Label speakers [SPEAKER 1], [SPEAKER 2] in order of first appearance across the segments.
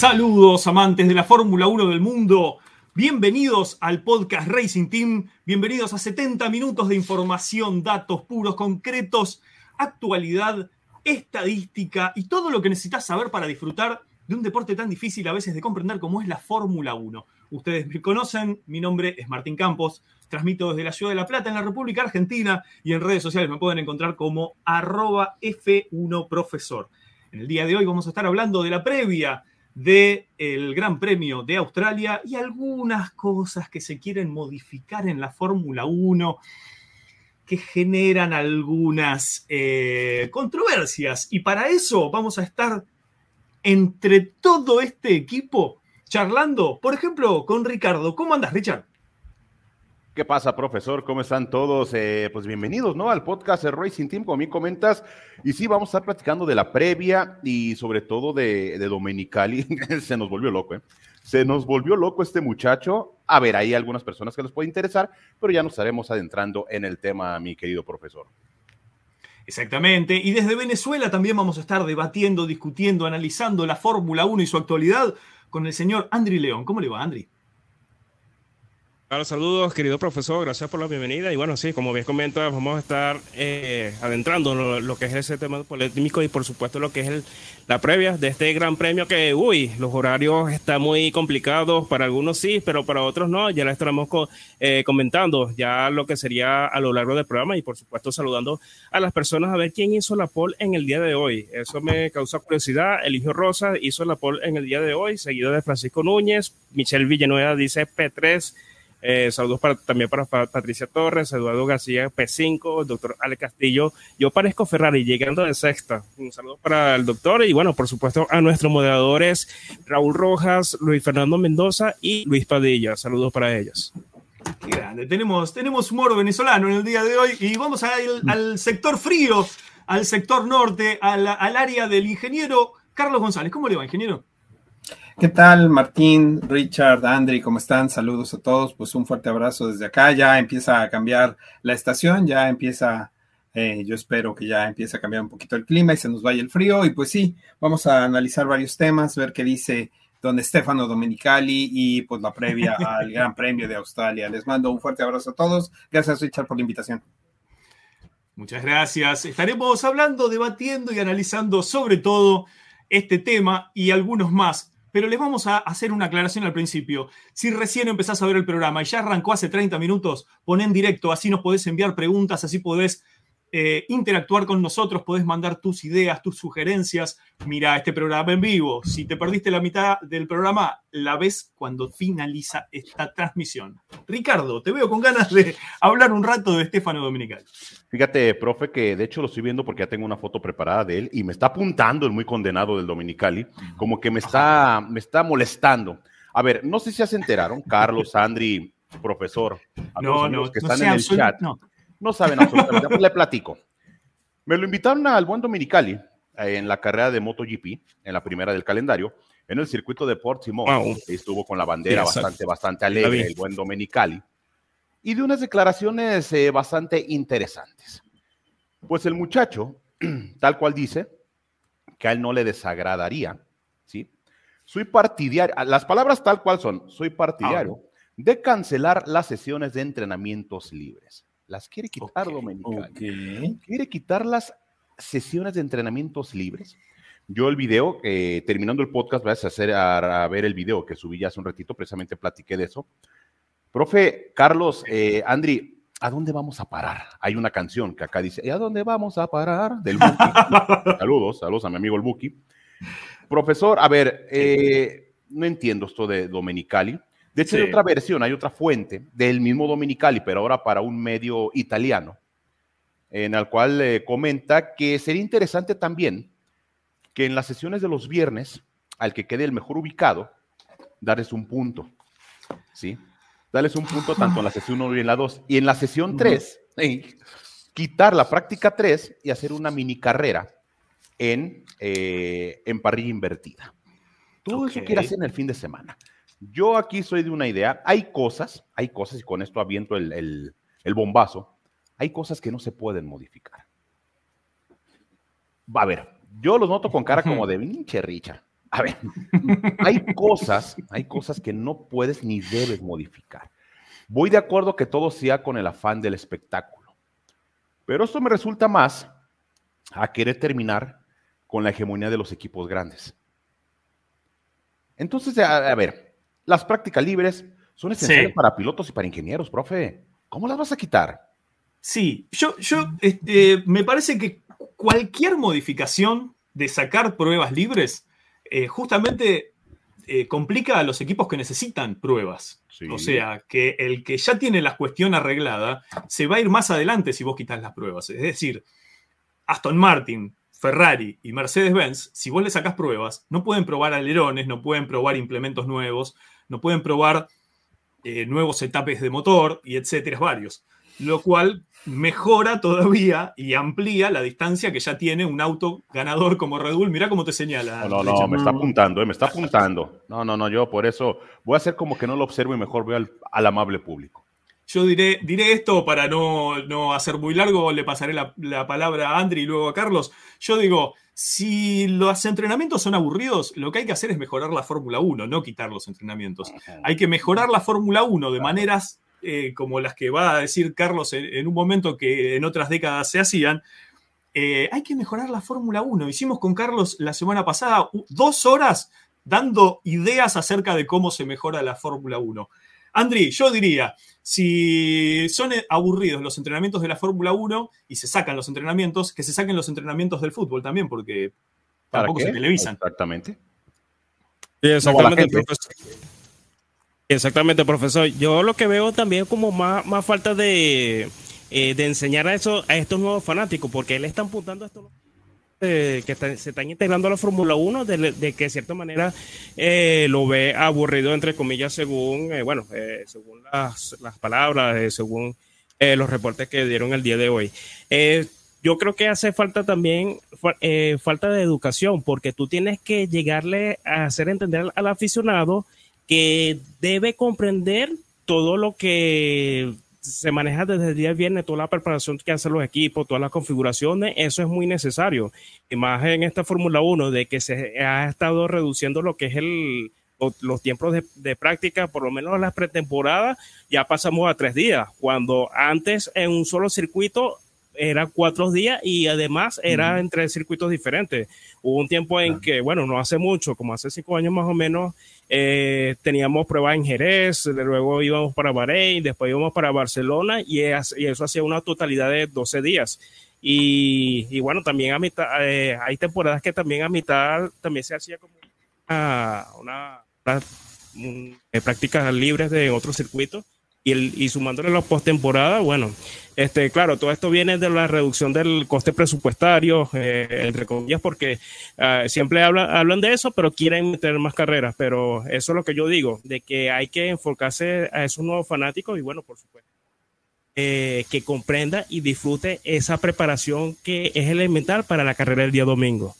[SPEAKER 1] Saludos amantes de la Fórmula 1 del mundo. Bienvenidos al podcast Racing Team. Bienvenidos a 70 minutos de información, datos puros, concretos, actualidad, estadística y todo lo que necesitas saber para disfrutar de un deporte tan difícil a veces de comprender como es la Fórmula 1. Ustedes me conocen, mi nombre es Martín Campos, transmito desde la Ciudad de La Plata en la República Argentina y en redes sociales me pueden encontrar como arroba F1profesor. En el día de hoy vamos a estar hablando de la previa del Gran Premio de Australia y algunas cosas que se quieren modificar en la Fórmula 1 que generan algunas eh, controversias. Y para eso vamos a estar entre todo este equipo charlando, por ejemplo, con Ricardo. ¿Cómo andas, Richard?
[SPEAKER 2] ¿Qué pasa, profesor? ¿Cómo están todos? Eh, pues bienvenidos, ¿no? Al podcast Racing Team, como mí comentas. Y sí, vamos a estar platicando de la previa y sobre todo de, de Domenicali. Se nos volvió loco, ¿eh? Se nos volvió loco este muchacho. A ver, hay algunas personas que les puede interesar, pero ya nos estaremos adentrando en el tema, mi querido profesor.
[SPEAKER 1] Exactamente. Y desde Venezuela también vamos a estar debatiendo, discutiendo, analizando la Fórmula 1 y su actualidad con el señor Andri León. ¿Cómo le va, Andri?
[SPEAKER 3] Hola, saludos, querido profesor, gracias por la bienvenida. Y bueno, sí, como bien comenta, vamos a estar eh, adentrando lo, lo, que es ese tema polémico y por supuesto lo que es el, la previa de este gran premio que, uy, los horarios están muy complicados, para algunos sí, pero para otros no. Ya la estaremos eh, comentando ya lo que sería a lo largo del programa y por supuesto saludando a las personas a ver quién hizo la pole en el día de hoy. Eso me causa curiosidad. Eligio Rosa hizo la pole en el día de hoy, seguido de Francisco Núñez. Michelle Villanueva dice P3. Eh, saludos para, también para, Patricia Torres, Eduardo García P5, el doctor Ale Castillo. Yo parezco Ferrari, llegando de sexta. Un saludo para el doctor y bueno, por supuesto a nuestros moderadores Raúl Rojas, Luis Fernando Mendoza y Luis Padilla. Saludos para ellos.
[SPEAKER 1] Qué grande. Tenemos, tenemos humor venezolano en el día de hoy y vamos a ir al sector frío, al sector norte, al, al área del ingeniero Carlos González. ¿Cómo le va, ingeniero?
[SPEAKER 4] ¿Qué tal, Martín, Richard, Andri? ¿Cómo están? Saludos a todos. Pues un fuerte abrazo desde acá. Ya empieza a cambiar la estación, ya empieza, eh, yo espero que ya empiece a cambiar un poquito el clima y se nos vaya el frío. Y pues sí, vamos a analizar varios temas, ver qué dice don Stefano Domenicali y pues la previa al Gran Premio de Australia. Les mando un fuerte abrazo a todos. Gracias, Richard, por la invitación.
[SPEAKER 1] Muchas gracias. Estaremos hablando, debatiendo y analizando sobre todo este tema y algunos más pero les vamos a hacer una aclaración al principio. Si recién empezás a ver el programa y ya arrancó hace 30 minutos, pon en directo, así nos podés enviar preguntas, así podés eh, interactuar con nosotros, podés mandar tus ideas, tus sugerencias. Mira este programa en vivo. Si te perdiste la mitad del programa, la ves cuando finaliza esta transmisión. Ricardo, te veo con ganas de hablar un rato de Estefano Dominical.
[SPEAKER 2] Fíjate, profe, que de hecho lo estoy viendo porque ya tengo una foto preparada de él y me está apuntando el muy condenado del Dominicali, como que me está, me está molestando. A ver, no sé si ya se enteraron, Carlos, Andri, profesor, a
[SPEAKER 1] no,
[SPEAKER 2] los
[SPEAKER 1] no,
[SPEAKER 2] que
[SPEAKER 1] no
[SPEAKER 2] están en el chat.
[SPEAKER 1] no.
[SPEAKER 2] No saben absolutamente. Pues le platico. Me lo invitaron al buen Dominicali eh, en la carrera de MotoGP, en la primera del calendario, en el circuito de Portimao.
[SPEAKER 3] Wow.
[SPEAKER 2] Estuvo con la bandera
[SPEAKER 3] Sí,
[SPEAKER 2] bastante, bastante alegre, el buen Dominicali. Y de unas declaraciones eh, bastante interesantes. Pues el muchacho, tal cual dice, que a él no le desagradaría, ¿sí? Soy partidario, las palabras tal cual son, soy partidario de cancelar las sesiones de entrenamientos libres. Las quiere quitar
[SPEAKER 1] Ok,
[SPEAKER 2] Domenicali quiere quitar las sesiones de entrenamientos libres. Yo el video, eh, terminando el podcast, vas a hacer a, a ver el video que subí ya hace un ratito, precisamente platiqué de eso. Profe Carlos, eh, Andri, ¿a dónde vamos a parar? Hay una canción que acá dice, ¿y a dónde vamos a parar? Del Buki. saludos, saludos a mi amigo el Buki. Profesor, a ver, eh, no entiendo esto de Domenicali. De hecho,
[SPEAKER 1] Sí.
[SPEAKER 2] hay otra versión, hay otra fuente del mismo Domenicali, pero ahora para un medio italiano, en el cual eh, comenta que sería interesante también que en las sesiones de los viernes, al que quede el mejor ubicado, darles un punto. ¿Sí? Darles un punto tanto en la sesión 1 y en la 2. Y en la sesión 3, quitar la práctica 3 y hacer una mini carrera en, eh, en parrilla invertida. Todo eso
[SPEAKER 1] Ok.
[SPEAKER 2] quiere hacer en el fin de semana. Yo aquí soy de una idea. Hay cosas, hay cosas, y con esto aviento el, el- el bombazo, hay cosas que no se pueden modificar. Va a ver, yo los noto con cara como de pinche Richa. A ver, hay cosas, hay cosas que no puedes ni debes modificar. Voy de acuerdo que todo sea con el afán del espectáculo, pero esto me resulta más a querer terminar con la hegemonía de los equipos grandes. Entonces, a, ver, las prácticas libres son esenciales para pilotos y para ingenieros, profe. ¿Cómo las vas a quitar?
[SPEAKER 1] Sí, yo, yo este, me parece que cualquier modificación de sacar pruebas libres eh, justamente eh, complica a los equipos que necesitan pruebas. O sea, que el que ya tiene la cuestión arreglada se va a ir más adelante si vos quitas las pruebas. Es decir, Aston Martin, Ferrari y Mercedes-Benz, si vos le sacás pruebas, no pueden probar alerones, no pueden probar implementos nuevos, no pueden probar eh, nuevos etapes de motor y etcétera, varios lo cual mejora todavía y amplía la distancia que ya tiene un auto ganador como Red Bull. Mira cómo te señala.
[SPEAKER 2] No, no, no, me está apuntando, eh, me está apuntando. No, no, no, yo por eso voy a hacer como que no lo observo y mejor veo al, amable público.
[SPEAKER 1] Yo diré, diré esto para no, hacer muy largo, le pasaré la, palabra a Andri y luego a Carlos. Yo digo, si los entrenamientos son aburridos, lo que hay que hacer es mejorar la Fórmula 1, no quitar los entrenamientos. Hay que mejorar la Fórmula 1 de maneras eh, como las que va a decir Carlos en, un momento que en otras décadas se hacían, eh, hay que mejorar la Fórmula 1. Hicimos con Carlos la semana pasada dos horas dando ideas acerca de cómo se mejora la Fórmula 1. Andri, yo diría, si son aburridos los entrenamientos de la Fórmula 1 y se sacan los entrenamientos, que se saquen los entrenamientos del fútbol también, porque tampoco se televisan.
[SPEAKER 2] Exactamente.
[SPEAKER 3] exactamente. Exactamente, profesor. Yo lo que veo también como más, más falta de, eh, de enseñar a, eso, a estos nuevos fanáticos, porque él está apuntando a esto eh, que se están integrando a la Fórmula 1, de, que de cierta manera eh, lo ve aburrido, entre comillas, según, bueno, según las palabras, según los reportes que dieron el día de hoy. yo creo que hace falta también falta de educación, porque tú tienes que llegarle a hacer entender al aficionado que debe comprender todo lo que se maneja desde el día viernes, toda la preparación que hacen los equipos, todas las configuraciones, eso es muy necesario. Y más en esta Fórmula 1, de que se ha estado reduciendo lo que es el, los tiempos de, práctica, por lo menos las pretemporadas, ya pasamos a tres días, cuando antes en un solo circuito era cuatro días y además era entre circuitos diferentes. Hubo un tiempo en que, bueno, no hace mucho, como hace cinco años más o menos, eh, teníamos pruebas en Jerez, luego íbamos para Bahrein, después íbamos para Barcelona y, eso hacía una totalidad de 12 días. Y, bueno, también a mitad, eh, hay temporadas que también a mitad también se hacía como una, eh, prácticas libres de otros circuitos y, el, y sumándole la postemporada, bueno, este, claro, todo esto viene de la reducción del coste presupuestario, eh, entre comillas, porque ah, siempre hablan, hablan de eso, pero quieren meter más carreras. Pero eso es lo que yo digo, de que hay que enfocarse a esos nuevos fanáticos y, bueno, por supuesto, eh, que comprenda y disfrute esa preparación que es elemental para la carrera del día domingo.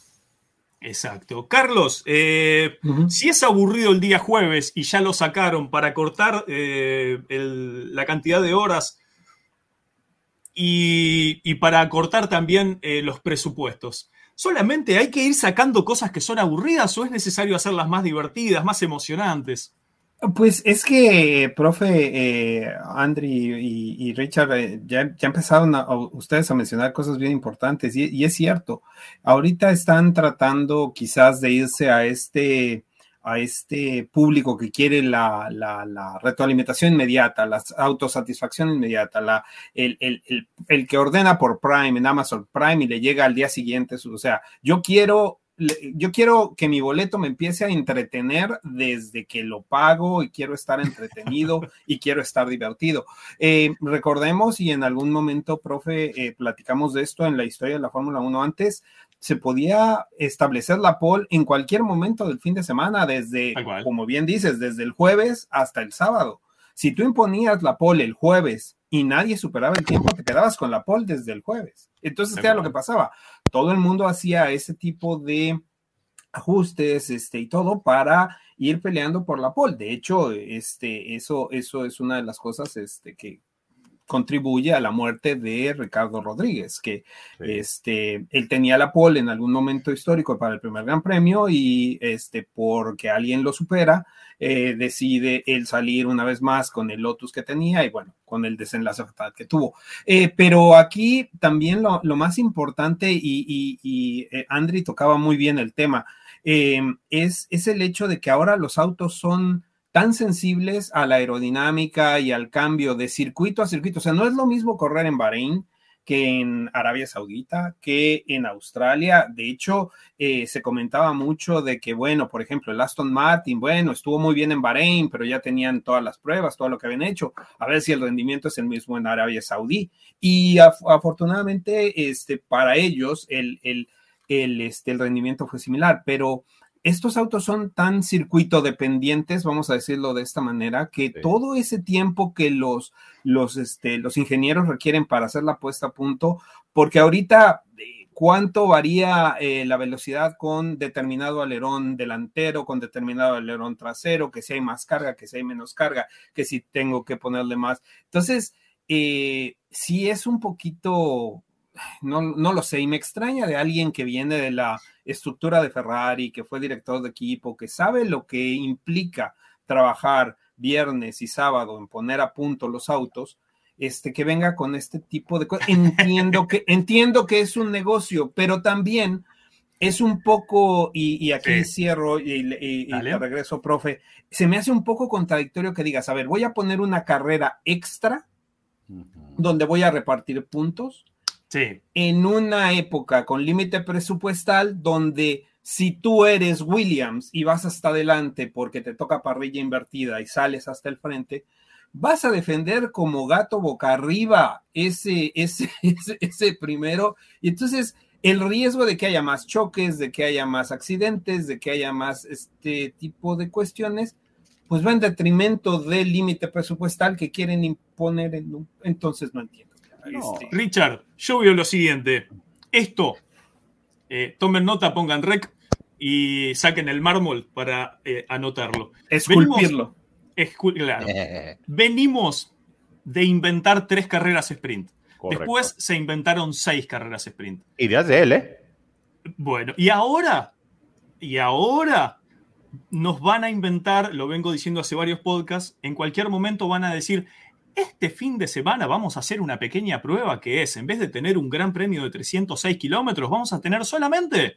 [SPEAKER 1] Exacto. Carlos, eh, si es aburrido el día jueves y ya lo sacaron para cortar eh, la cantidad de horas y, para cortar también eh, los presupuestos, ¿solamente hay que ir sacando cosas que son aburridas o es necesario hacerlas más divertidas, más emocionantes?
[SPEAKER 4] Pues es que, profe, eh, y, Richard, eh, ya, ya, empezaron ustedes a mencionar cosas bien importantes y, es cierto, ahorita están tratando quizás de irse a este, a este público que quiere la, la, retroalimentación inmediata, la autosatisfacción inmediata, la, el, el, el, el, que ordena por Prime en Amazon Prime y le llega al día siguiente, o sea, yo quiero yo quiero que mi boleto me empiece a entretener desde que lo pago y quiero estar entretenido y quiero estar divertido. Eh, recordemos, y en algún momento, profe, eh, platicamos de esto en la historia de la Fórmula 1 antes, se podía establecer la pole en cualquier momento del fin de semana, desde, como bien dices, desde el jueves hasta el sábado. Si tú imponías la pole el jueves y nadie superaba el tiempo, te quedabas con la pole desde el jueves. Entonces, ¿qué era lo que pasaba? Todo el mundo hacía ese tipo de ajustes este, y todo para ir peleando por la pole. De hecho, este, eso, eso es una de las cosas este, que, contribuye a la muerte de Ricardo Rodríguez, que este, él tenía la pole en algún momento histórico para el primer Gran Premio y este, porque alguien lo supera, eh, decide él salir una vez más con el Lotus que tenía y bueno, con el desenlace fatal que tuvo. Eh, pero aquí también lo, más importante y, y, y eh, Andri tocaba muy bien el tema, es, es el hecho de que ahora los autos son tan sensibles a la aerodinámica y al cambio de circuito a circuito. O sea, no es lo mismo correr en Bahrein que en Arabia Saudita, que en Australia. De hecho, eh, se comentaba mucho de que, bueno, por ejemplo, el Aston Martin, bueno, estuvo muy bien en Bahrein, pero ya tenían todas las pruebas, todo lo que habían hecho. A ver si el rendimiento es el mismo en Arabia Saudí. Y afortunadamente, este, para ellos, el, el, el, este, el rendimiento fue similar, pero estos autos son tan circuito dependientes, vamos a decirlo de esta manera, que todo ese tiempo que los, los, este, los ingenieros requieren para hacer la puesta a punto, porque ahorita eh, cuánto varía eh, la velocidad con determinado alerón delantero, con determinado alerón trasero, que si hay más carga, que si hay menos carga, que si tengo que ponerle más. Entonces, eh, sí es un poquito no, no lo sé, y me extraña de alguien que viene de la estructura de Ferrari, que fue director de equipo, que sabe lo que implica trabajar viernes y sábado en poner a punto los autos, este, que venga con este tipo de cosas. Entiendo que, entiendo que es un negocio, pero también es un poco, y, aquí cierro y, regreso, profe, se me hace un poco contradictorio que digas, a ver, voy a poner una carrera extra donde voy a repartir puntos en una época con límite presupuestal donde si tú eres Williams y vas hasta adelante porque te toca parrilla invertida y sales hasta el frente, vas a defender como gato boca arriba ese, ese, ese, primero. Y entonces el riesgo de que haya más choques, de que haya más accidentes, de que haya más este tipo de cuestiones, pues va en detrimento del límite presupuestal que quieren imponer. En entonces no entiendo.
[SPEAKER 1] Este, Richard, yo veo lo siguiente. Esto, eh, tomen nota, pongan rec y saquen el mármol para eh, anotarlo.
[SPEAKER 4] Esculpirlo.
[SPEAKER 1] claro. Venimos de inventar tres carreras sprint. Después se inventaron seis carreras sprint.
[SPEAKER 2] Ideas de él, ¿eh?
[SPEAKER 1] Bueno, y ahora, y ahora nos van a inventar, lo vengo diciendo hace varios podcasts, en cualquier momento van a decir, este fin de semana vamos a hacer una pequeña prueba que es, en vez de tener un gran premio de 306 kilómetros, vamos a tener solamente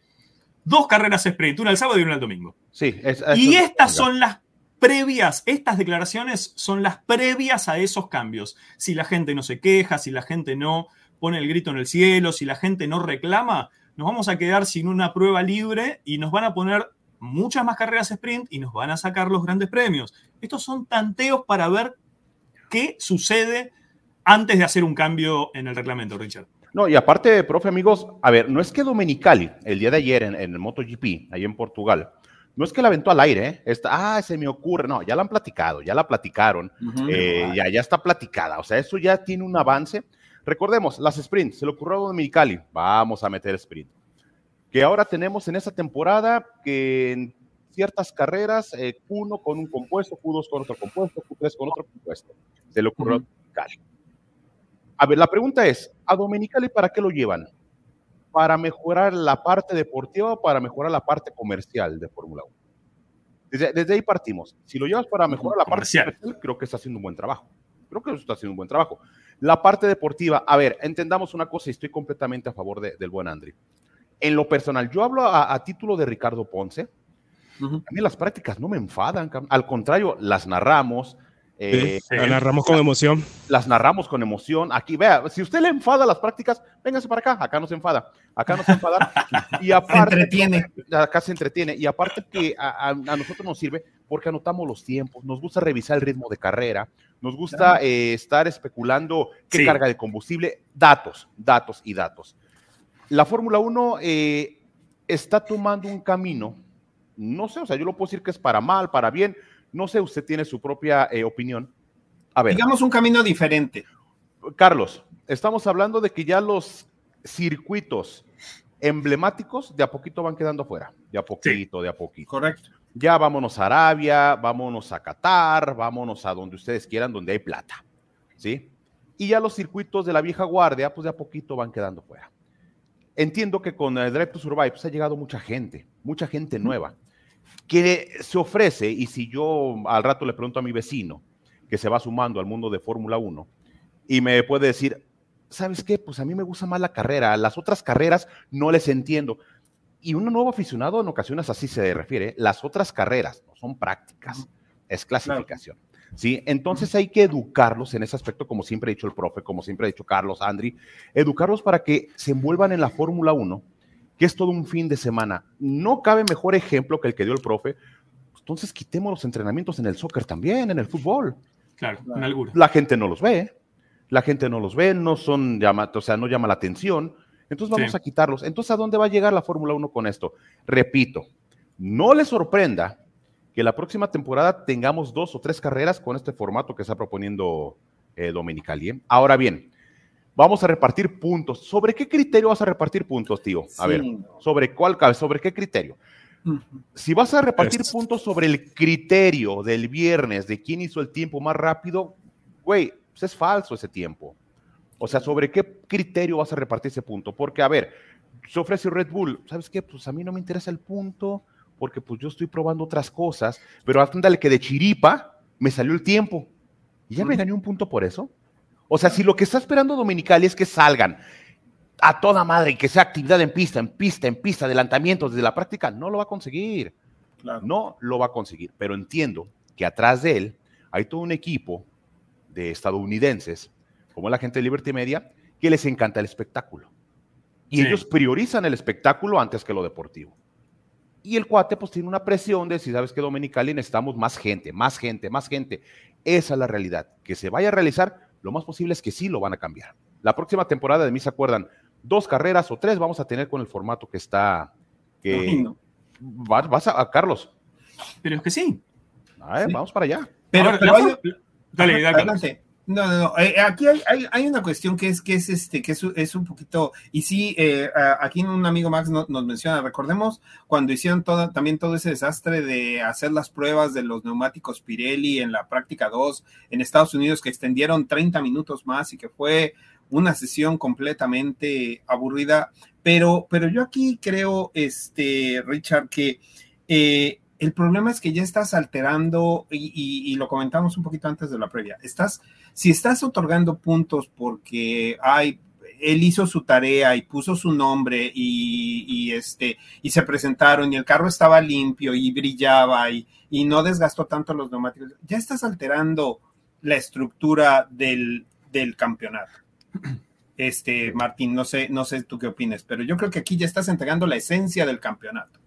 [SPEAKER 1] dos carreras sprint, una el sábado y una el domingo.
[SPEAKER 2] Sí,
[SPEAKER 1] y estas son las previas, estas declaraciones son las previas a esos cambios. Si la gente no se queja, si la gente no pone el grito en el cielo, si la gente no reclama, nos vamos a quedar sin una prueba libre y nos van a poner muchas más carreras sprint y nos van a sacar los grandes premios. Estos son tanteos para ver qué sucede antes de hacer un cambio en el reglamento, Richard.
[SPEAKER 2] No, y aparte, profe, amigos, a ver, no es que Domenicali, el día de ayer en, el MotoGP, ahí en Portugal, no es que la aventó al aire, ¿eh? ah, se me ocurre, no, ya la han platicado, ya la platicaron, eh, ya, ya está platicada, o sea, eso ya tiene un avance. Recordemos, las sprints, se le ocurrió a Domenicali, vamos a meter sprint. Que ahora tenemos en esta temporada que en ciertas carreras, eh, Q1 con un compuesto, Q2 con otro compuesto, Q3 con otro compuesto. Se le ocurrió a Domenicali. A ver, la pregunta es, ¿a Domenicali para qué lo llevan? ¿Para mejorar la parte deportiva o para mejorar la parte comercial de Fórmula 1? Desde, ahí partimos. Si lo llevas para mejorar la parte comercial, creo que está haciendo un buen trabajo. Creo que está haciendo un buen trabajo. La parte deportiva, a ver, entendamos una cosa y estoy completamente a favor del buen Andri. En lo personal, yo hablo a título de Ricardo Ponce, a mí las prácticas no me enfadan, al contrario, las narramos.
[SPEAKER 3] Eh, las narramos con emoción.
[SPEAKER 2] Las narramos con emoción. Aquí, vea, si usted le enfada las prácticas, véngase para acá. Acá no se enfada. Acá no se enfada.
[SPEAKER 4] y aparte, se entretiene.
[SPEAKER 2] Acá se entretiene. Y aparte que a, nosotros nos sirve porque anotamos los tiempos, nos gusta revisar el ritmo de carrera, nos gusta eh, estar especulando qué carga de combustible, datos, datos y datos. La Fórmula 1 eh, está tomando un camino no sé, o sea, yo lo puedo decir que es para mal, para bien. No sé, usted tiene su propia eh, opinión.
[SPEAKER 4] A ver. Digamos un camino diferente.
[SPEAKER 2] Carlos, estamos hablando de que ya los circuitos emblemáticos de a poquito van quedando fuera. De a poquito, de a poquito.
[SPEAKER 4] Correcto.
[SPEAKER 2] Ya vámonos a Arabia, vámonos a Qatar, vámonos a donde ustedes quieran, donde hay plata. ¿Sí? y ya los circuitos de la vieja guardia, pues de a poquito van quedando fuera. Entiendo que con el Drive to Survive pues, ha llegado mucha gente, mucha gente nueva, que se ofrece, y si yo al rato le pregunto a mi vecino, que se va sumando al mundo de Fórmula 1, y me puede decir, ¿sabes qué? Pues a mí me gusta más la carrera, las otras carreras no les entiendo. Y un nuevo aficionado en ocasiones así se refiere, las otras carreras no son prácticas, es clasificación. ¿sí? Entonces hay que educarlos en ese aspecto, como siempre ha dicho el profe, como siempre ha dicho Carlos, Andri, educarlos para que se envuelvan en la Fórmula 1, que es todo un fin de semana. No cabe mejor ejemplo que el que dio el profe. Entonces quitemos los entrenamientos en el soccer también, en el fútbol.
[SPEAKER 1] Claro, en alguna.
[SPEAKER 2] La gente no los ve, la gente no los ve, no son, llama, o sea, no llama la atención. Entonces vamos
[SPEAKER 1] Sí.
[SPEAKER 2] a quitarlos. Entonces, ¿a dónde va a llegar la Fórmula 1 con esto? Repito, no les sorprenda que la próxima temporada tengamos dos o tres carreras con este formato que está proponiendo eh, Dominicali. ¿eh? Ahora bien, vamos a repartir puntos. ¿Sobre qué criterio vas a repartir puntos, tío? A
[SPEAKER 4] Sí,
[SPEAKER 2] ver. ¿sobre cuál cabe? ¿Sobre qué criterio? Si vas a repartir
[SPEAKER 3] Es-
[SPEAKER 2] puntos sobre el criterio del viernes de quién hizo el tiempo más rápido, güey, pues es falso ese tiempo. O sea, ¿sobre qué criterio vas a repartir ese punto? Porque, a ver, se ofrece Red Bull, ¿sabes qué? Pues a mí no me interesa el punto porque pues yo estoy probando otras cosas, pero ándale que de chiripa me salió el tiempo y ya me gané un punto por eso. O sea, si lo que está esperando Dominicali es que salgan a toda madre y que sea actividad en pista, en pista, en pista, adelantamientos desde la práctica, no lo va a conseguir.
[SPEAKER 4] Claro.
[SPEAKER 2] No lo va a conseguir, pero entiendo que atrás de él hay todo un equipo de estadounidenses, como la gente de Liberty Media, que les encanta el espectáculo. Y
[SPEAKER 1] Sí.
[SPEAKER 2] ellos priorizan el espectáculo antes que lo deportivo. Y el cuate pues tiene una presión de si sabes que Dominicali necesitamos más gente, más gente, más gente. Esa es la realidad. Que se vaya a realizar, lo más posible es que sí lo van a cambiar. La próxima temporada de mí se acuerdan, dos carreras o tres vamos a tener con el formato que está. Que
[SPEAKER 4] Ay, no.
[SPEAKER 2] vas, vas a, a Carlos.
[SPEAKER 1] Pero es que sí.
[SPEAKER 2] A ver,
[SPEAKER 4] Sí.
[SPEAKER 2] Vamos para allá.
[SPEAKER 4] Pero,
[SPEAKER 1] Ahora,
[SPEAKER 4] pero
[SPEAKER 1] la
[SPEAKER 4] hay-
[SPEAKER 1] for- Dale, dale, Carlos.
[SPEAKER 4] Adelante. No, no, no. Eh, aquí hay, hay, una cuestión que es que es este que es, un poquito y sí eh, aquí un amigo Max no- nos menciona. Recordemos cuando hicieron todo, también todo ese desastre de hacer las pruebas de los neumáticos Pirelli en la práctica 2 en Estados Unidos que extendieron 30 minutos más y que fue una sesión completamente aburrida. Pero, pero yo aquí creo, este Richard, que eh, el problema es que ya estás alterando, y, lo comentamos un poquito antes de la previa, estás, si estás otorgando puntos porque hay, él hizo su tarea y puso su nombre y, este, y se presentaron y el carro estaba limpio y brillaba y, y no desgastó tanto los neumáticos, ya estás alterando la estructura del, del campeonato. Este, Martín, no sé, no sé tú qué opinas, pero yo creo que aquí ya estás entregando la esencia del campeonato.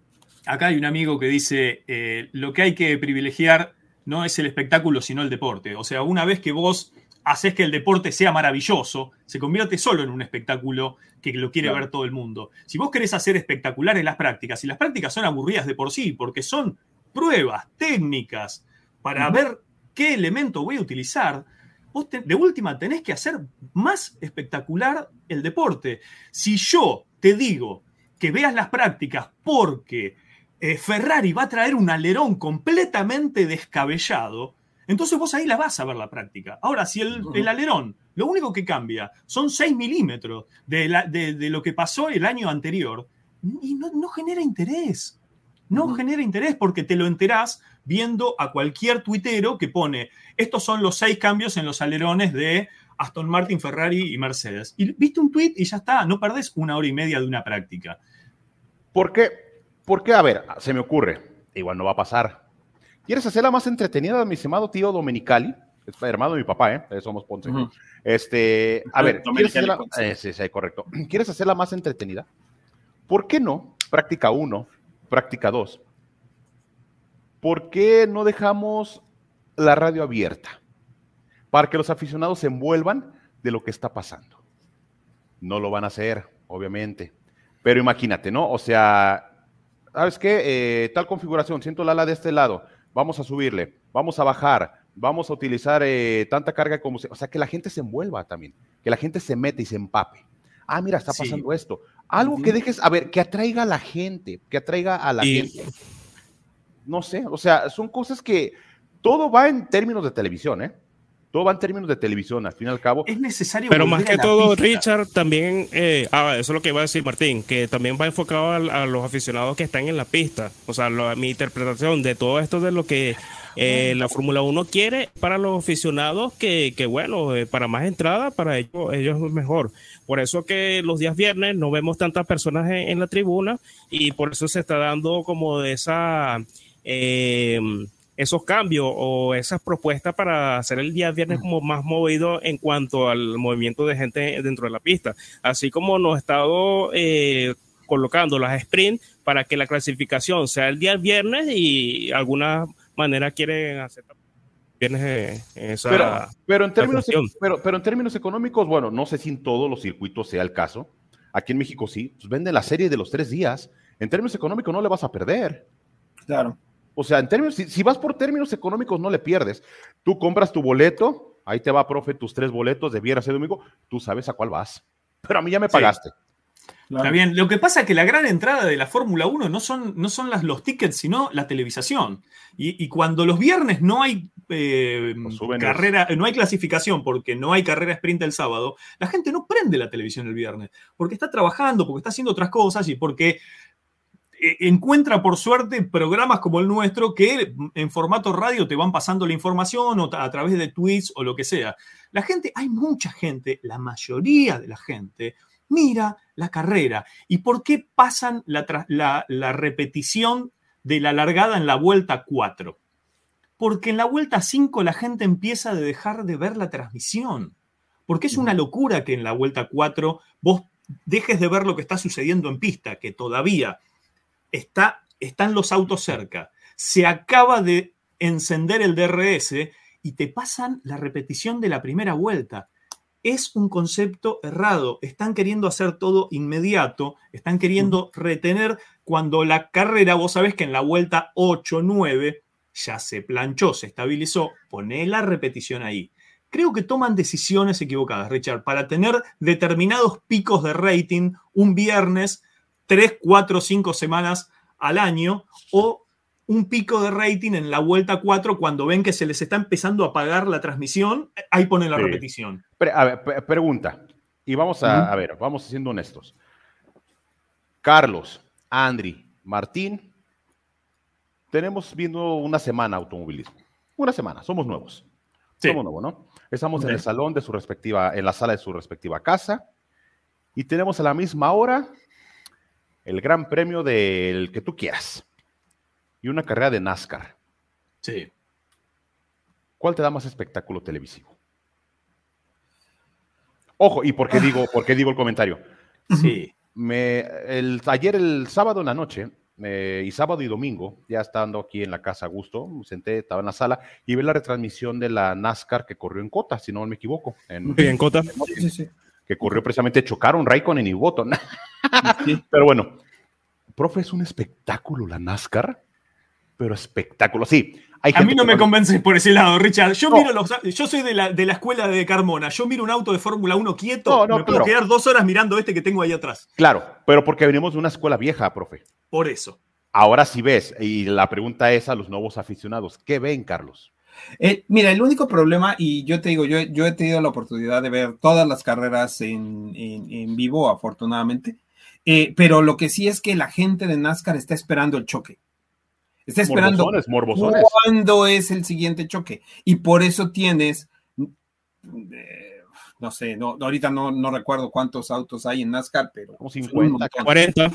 [SPEAKER 1] Acá hay un amigo que dice, eh, lo que hay que privilegiar no es el espectáculo, sino el deporte. O sea, una vez que vos haces que el deporte sea maravilloso, se convierte solo en un espectáculo que lo quiere
[SPEAKER 4] Claro.
[SPEAKER 1] ver todo el mundo. Si vos querés hacer espectaculares las prácticas, y las prácticas son aburridas de por sí, porque son pruebas técnicas para ver qué elemento voy a utilizar, vos te- de última tenés que hacer más espectacular el deporte. Si yo te digo que veas las prácticas porque eh, Ferrari va a traer un alerón completamente descabellado, entonces vos ahí la vas a ver la práctica. Ahora, si el, alerón, lo único que cambia son 6 milímetros de, la- de- de lo que pasó el año anterior, y no, no genera interés. No genera interés porque te lo enterás viendo a cualquier tuitero que pone, estos son los seis cambios en los alerones de Aston Martin, Ferrari y Mercedes. Y viste un tweet y ya está, no perdés una hora y media de una práctica.
[SPEAKER 2] ¿Por qué? Porque, a ver, se me ocurre, igual no va a pasar. ¿Quieres hacerla más entretenida, mi estimado tío Domenicali? Es hermano de mi papá, ¿eh? Somos Ponce.
[SPEAKER 4] Ujú.
[SPEAKER 2] Este, a ver, ¿quieres hacerla? Eh, sí, sí, correcto. ¿Quieres hacerla más entretenida? ¿Por qué no? Práctica 1, práctica 2. ¿Por qué no dejamos la radio abierta? Para que los aficionados se envuelvan de lo que está pasando. No lo van a hacer, obviamente. Pero imagínate, ¿no? O sea, ¿sabes qué? Eh, tal configuración, siento la ala de este lado, vamos a subirle, vamos a bajar, vamos a utilizar eh, tanta carga como... se- o sea, que la gente se envuelva también, que la gente se mete y se empape. Ah, mira, está
[SPEAKER 1] Sí.
[SPEAKER 2] pasando esto. Algo que dejes, a ver, que atraiga a la gente, que atraiga a la
[SPEAKER 3] Y-
[SPEAKER 2] gente. No sé, o sea, son cosas que todo va en términos de televisión, ¿eh? Todo va en términos de televisión, al fin y al cabo.
[SPEAKER 1] Es necesario.
[SPEAKER 3] Pero más que todo, Richard, también, eh, ah, eso es lo que iba a decir Martín, que también va enfocado a, los aficionados que están en la pista. O sea, mi interpretación de todo esto de lo que eh, la Fórmula 1 quiere para los aficionados que, que bueno, eh, para más entrada, para ellos, ellos es mejor. Por eso que los días viernes no vemos tantas personas en, la tribuna y por eso se está dando como de esa... Eh, esos cambios o esas propuestas para hacer el día viernes como más movido en cuanto al movimiento de gente dentro de la pista. Así como nos ha estado eh, colocando las sprint para que la clasificación sea el día viernes y de alguna manera quieren hacer viernes eh, esa
[SPEAKER 2] pero, pero en términos pero, pero en términos económicos bueno no sé si en todos los circuitos sea el caso. Aquí en México sí pues venden la serie de los tres días. En términos económicos no le vas a perder.
[SPEAKER 4] Claro
[SPEAKER 2] o sea, en términos, si, vas por términos económicos, no le pierdes. Tú compras tu boleto, ahí te va, profe, tus tres boletos de viernes y domingo, tú sabes a cuál vas. Pero a mí ya me pagaste.
[SPEAKER 1] Está bien. Lo que pasa es que la gran entrada de la Fórmula 1 no son, no son las, los tickets, sino la televisación. Y, cuando los viernes no hay eh, carrera, no hay clasificación porque no hay carrera sprint el sábado, la gente no prende la televisión el viernes porque está trabajando, porque está haciendo otras cosas y porque encuentra por suerte programas como el nuestro que en formato radio te van pasando la información o a través de tweets o lo que sea. La gente, hay mucha gente, la mayoría de la gente mira la carrera. ¿Y por qué pasan la, la repetición de la largada en la vuelta 4? Porque en la vuelta 5 la gente empieza a dejar de ver la transmisión. Porque es una locura que en la vuelta 4 vos dejes de ver lo que está sucediendo en pista, que todavía está, están los autos cerca, se acaba de encender el DRS y te pasan la repetición de la primera vuelta. Es un concepto errado. Están queriendo hacer todo inmediato, están queriendo retener cuando la carrera, vos sabés que en la vuelta 8, 9 ya se planchó, se estabilizó, poné la repetición ahí. Creo que toman decisiones equivocadas, Richard, para tener determinados picos de rating un viernes tres, cuatro, cinco semanas al año o un pico de rating en la vuelta 4 cuando ven que se les está empezando a apagar la transmisión, ahí ponen la repetición.
[SPEAKER 2] a ver, pregunta, y vamos a, a, ver, vamos siendo honestos. Carlos, Andri, Martín, tenemos viendo una semana automovilismo. Una semana, somos nuevos. Somos nuevos, ¿no? Estamos en el salón de su respectiva, en la sala de su respectiva casa, y tenemos a la misma hora el gran premio del que tú quieras y una carrera de NASCAR.
[SPEAKER 1] Sí.
[SPEAKER 2] ¿Cuál te da más espectáculo televisivo? Ojo, ¿y por qué digo, por qué digo el comentario?
[SPEAKER 1] Sí.
[SPEAKER 2] Me, el, ayer, el sábado en la noche, y sábado y domingo, ya estando aquí en la casa a gusto, me senté, estaba en la sala y vi la retransmisión de la NASCAR que corrió en Cota, si no me equivoco.
[SPEAKER 3] En, en Cota.
[SPEAKER 2] sí, sí, sí que corrió precisamente, chocaron Raikkonen y Button. Pero bueno, profe, es un espectáculo la NASCAR, pero espectáculo, sí.
[SPEAKER 1] a mí no me convence por ese lado, Richard. Yo miro los, yo soy de la, de la, escuela de Carmona. Yo miro un auto de Fórmula 1 quieto, no, me puedo quedar dos horas mirando este que tengo ahí atrás.
[SPEAKER 2] Claro, pero porque venimos de una escuela vieja, profe.
[SPEAKER 1] Por eso.
[SPEAKER 2] Ahora sí ves, y la pregunta es a los nuevos aficionados, ¿qué ven, Carlos?
[SPEAKER 4] Eh, mira, el único problema, y yo te digo, yo, yo he tenido la oportunidad de ver todas las carreras en, vivo, afortunadamente, eh, pero lo que sí es que la gente de NASCAR está esperando el choque. Está esperando
[SPEAKER 2] morbosones,
[SPEAKER 4] cuándo es el siguiente choque. Y por eso tienes, eh, no sé, no, ahorita no, no, recuerdo cuántos autos hay en NASCAR, pero...
[SPEAKER 3] Como 50, 40.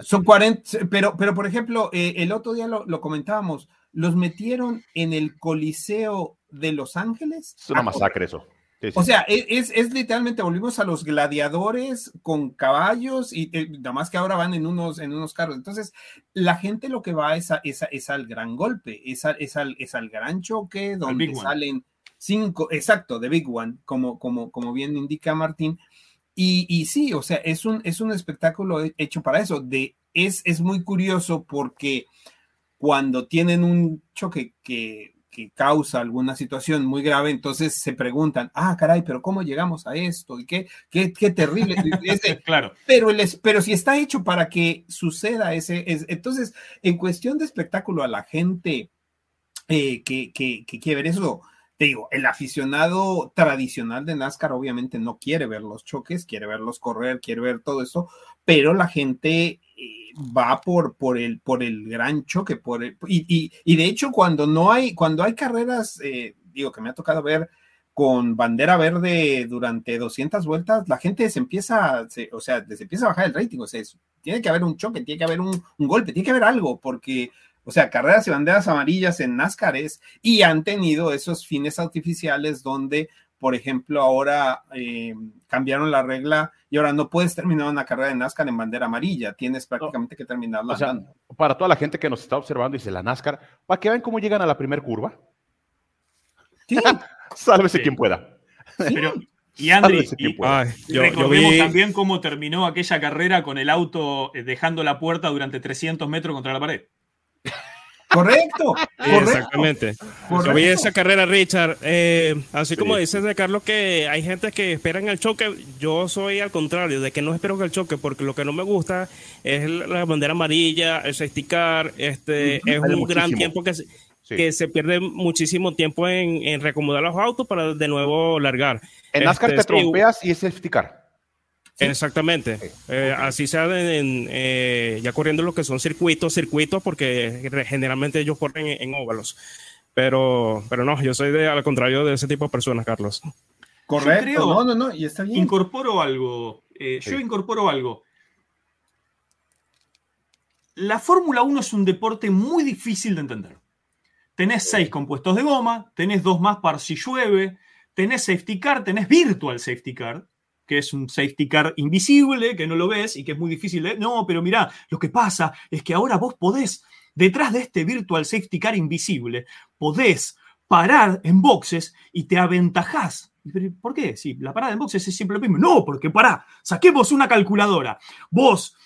[SPEAKER 4] Son 40, pero, pero por ejemplo, el otro día lo, lo comentábamos, los metieron en el Coliseo de Los Ángeles.
[SPEAKER 2] Es una masacre eso.
[SPEAKER 4] O sea, e, es, es, literalmente, volvimos a los gladiadores con caballos y eh, nada más que ahora van en unos, en unos carros. Entonces, la gente lo que va es, a, es, al gran golpe, es, es, al, es al gran choque donde salen cinco, exacto, de Big One, como, como, como bien indica Martín. Y, y, sí, o sea, es un, es un espectáculo hecho para eso. De, es, es muy curioso porque cuando tienen un choque que, causa alguna situación muy grave, entonces se preguntan, ah, caray, pero ¿cómo llegamos a esto? ¿Y qué, qué, terrible?
[SPEAKER 1] claro.
[SPEAKER 4] Pero, pero si está hecho para que suceda ese, entonces, en cuestión de espectáculo a la gente eh, que, que, quiere ver eso, te digo, el aficionado tradicional de NASCAR obviamente no quiere ver los choques, quiere verlos correr, quiere ver todo eso, pero la gente va por, por, el, por el gran choque, por y, de hecho cuando no hay, cuando hay carreras, eh, digo que me ha tocado ver con bandera verde durante 200 vueltas, la gente se empieza, o sea, se empieza a bajar el rating, o sea, tiene que haber un choque, tiene que haber un, un golpe, tiene que haber algo, porque o sea, carreras y banderas amarillas en NASCAR y han tenido esos fines artificiales donde, por ejemplo, ahora eh, cambiaron la regla y ahora no puedes terminar una carrera de NASCAR en bandera amarilla, tienes prácticamente que terminarla.
[SPEAKER 2] O para toda la gente que nos está observando, dice la NASCAR, para que vean cómo llegan a la primera curva. Sí. Sálvese quien pueda.
[SPEAKER 1] y Andri, recordemos también cómo terminó aquella carrera con el auto eh, dejando la puerta durante 300 metros contra la pared.
[SPEAKER 4] Correcto,
[SPEAKER 3] Exactamente. Yo vi esa carrera, Richard. Eh, así como dices de Carlos, que hay gente que espera en el choque. Yo soy al contrario, de que no espero que el choque, porque lo que no me gusta es la bandera amarilla, el safety car. Este, es un gran tiempo que se, que se pierde muchísimo tiempo en, reacomodar los autos para de nuevo largar.
[SPEAKER 2] En NASCAR este, te trompeas y es safety car.
[SPEAKER 3] Exactamente. Eh, así sea eh, ya corriendo lo que son circuitos, circuitos, porque generalmente ellos corren en, óvalos. Pero, pero no, yo soy de, al contrario de ese tipo de personas, Carlos.
[SPEAKER 1] Correcto. no, no, no, y está bien. Incorporo algo. Eh, yo incorporo algo. La Fórmula 1 es un deporte muy difícil de entender. Tenés seis compuestos de goma, tenés dos más para si llueve, tenés safety car, tenés virtual safety car, que es un safety car invisible, que no lo ves y que es muy difícil de... No, pero mira, lo que pasa es que ahora vos podés, detrás de este virtual safety car invisible, podés parar en boxes y te aventajás. ¿Por qué? Si la parada en boxes es siempre lo mismo. No, porque pará, saquemos una calculadora. Vos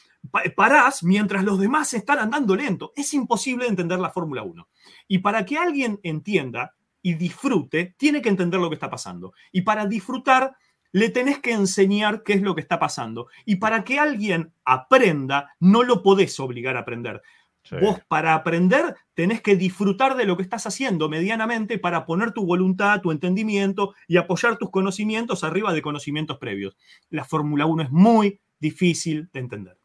[SPEAKER 1] parás mientras los demás están andando lento. Es imposible entender la Fórmula 1. Y para que alguien entienda y disfrute, tiene que entender lo que está pasando. Y para disfrutar, le tenés que enseñar qué es lo que está pasando. Y para que alguien aprenda, no lo podés obligar a aprender. Vos para aprender tenés que disfrutar de lo que estás haciendo medianamente para poner tu voluntad, tu entendimiento y apoyar tus conocimientos arriba de conocimientos previos. La Fórmula 1 es muy difícil de entender.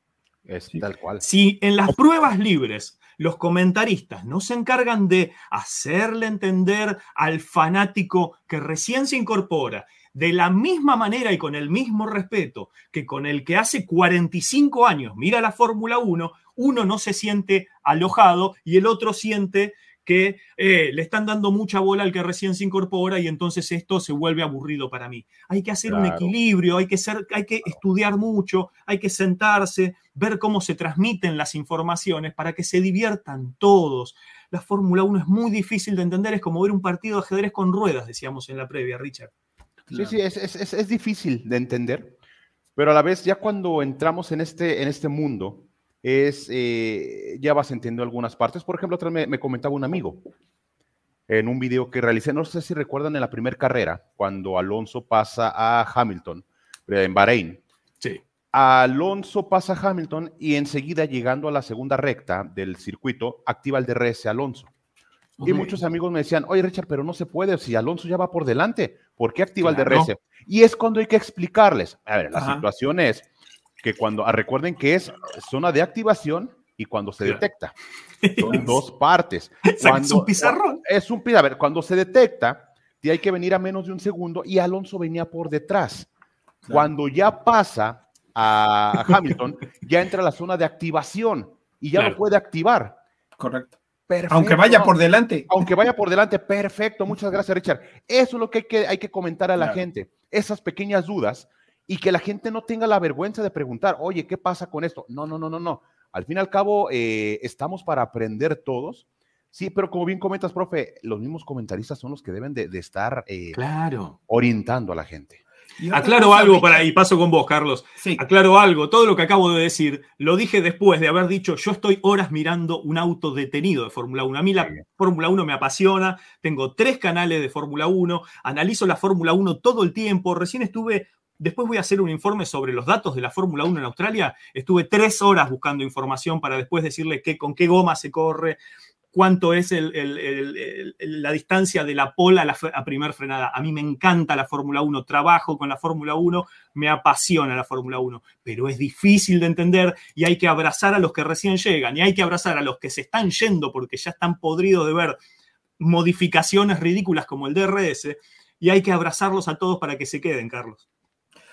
[SPEAKER 2] Es tal cual.
[SPEAKER 1] Si en las pruebas libres los comentaristas no se encargan de hacerle entender al fanático que recién se incorpora de la misma manera y con el mismo respeto que con el que hace 45 años mira la Fórmula 1, uno no se siente alojado y el otro siente que eh, le están dando mucha bola al que recién se incorpora y entonces esto se vuelve aburrido para mí. Hay que hacer un equilibrio, hay que, ser, hay que estudiar mucho, hay que sentarse, ver cómo se transmiten las informaciones para que se diviertan todos. La Fórmula 1 es muy difícil de entender, es como ver un partido de ajedrez con ruedas, decíamos en la previa, Richard.
[SPEAKER 2] Sí, sí, es, es, es, difícil de entender, pero a la vez ya cuando entramos en este, en este mundo, es, eh, ya vas entendiendo algunas partes. Por ejemplo, otra vez me, comentaba un amigo en un video que realicé, no sé si recuerdan en la primera carrera, cuando Alonso pasa a Hamilton, eh, en Bahrein.
[SPEAKER 1] Sí.
[SPEAKER 2] Alonso pasa a Hamilton y enseguida llegando a la segunda recta del circuito, activa el DRS Alonso. Y muchos amigos me decían, oye Richard, pero no se puede, si Alonso ya va por delante, ¿por qué activa el DRS? Y es cuando hay que explicarles. A ver, la situación es que cuando, ah, recuerden que es zona de activación y cuando se detecta. Son dos partes. Cuando,
[SPEAKER 1] es un pizarrón.
[SPEAKER 2] Es un pizarrón. A ver, cuando se detecta, hay que venir a menos de un segundo y Alonso venía por detrás. Cuando ya pasa a Hamilton, ya entra a la zona de activación y ya lo puede activar.
[SPEAKER 4] Correcto. Aunque vaya por delante.
[SPEAKER 2] Aunque vaya por delante, perfecto. Muchas gracias, Richard. Eso es lo que hay que, hay que comentar a la gente. Esas pequeñas dudas y que la gente no tenga la vergüenza de preguntar, oye, ¿qué pasa con esto? No, no, no, no, no. Al fin y al cabo, eh, estamos para aprender todos. Sí, pero como bien comentas, profe, los mismos comentaristas son los que deben de, estar
[SPEAKER 1] eh, claro.
[SPEAKER 2] orientando a la gente.
[SPEAKER 1] Aclaro algo para y paso con vos, Carlos. Sí. Aclaro algo. Todo lo que acabo de decir lo dije después de haber dicho yo estoy horas mirando un auto detenido de Fórmula 1. A mí la Fórmula 1 me apasiona. Tengo tres canales de Fórmula 1. Analizo la Fórmula 1 todo el tiempo. Recién estuve Después voy a hacer un informe sobre los datos de la Fórmula 1 en Australia. Estuve tres horas buscando información para después decirle qué, con qué goma se corre. Cuánto es la distancia de la pole a la a primer frenada. A mí me encanta la Fórmula 1, trabajo con la Fórmula 1, me apasiona la Fórmula 1, pero es difícil de entender y hay que abrazar a los que recién llegan y hay que abrazar a los que se están yendo porque ya están podridos de ver modificaciones ridículas como el DRS y hay que abrazarlos a todos para que se queden, Carlos.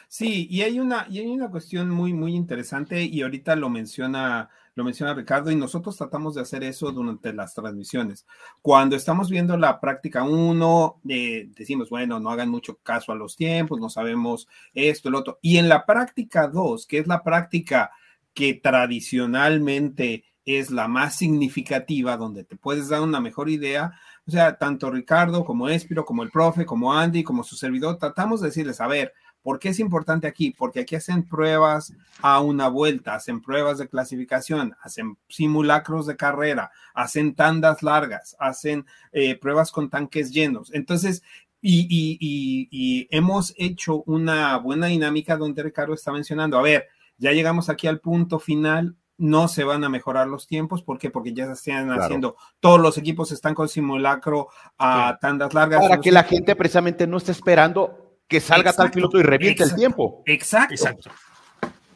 [SPEAKER 4] Sí, y hay una, y hay una cuestión muy, muy interesante y ahorita lo menciona, lo menciona Ricardo y nosotros tratamos de hacer eso durante las transmisiones. Cuando estamos viendo la práctica 1, eh, decimos, bueno, no hagan mucho caso a los tiempos, no sabemos esto, el otro. Y en la práctica 2, que es la práctica que tradicionalmente es la más significativa, donde te puedes dar una mejor idea, o sea, tanto Ricardo como Espiro, como el profe, como Andy, como su servidor, tratamos de decirles, a ver, ¿Por qué es importante aquí? Porque aquí hacen pruebas a una vuelta, hacen pruebas de clasificación, hacen simulacros de carrera, hacen tandas largas, hacen eh, pruebas con tanques llenos. Entonces, y, hemos hecho una buena dinámica donde Ricardo está mencionando, a ver, ya llegamos aquí al punto final, no se van a mejorar los tiempos. ¿Por qué? Porque ya se están haciendo, todos los equipos están con simulacro a tandas largas.
[SPEAKER 2] Para que la gente precisamente no esté esperando que salga tal piloto y reviente el tiempo.
[SPEAKER 4] Exacto. Exacto.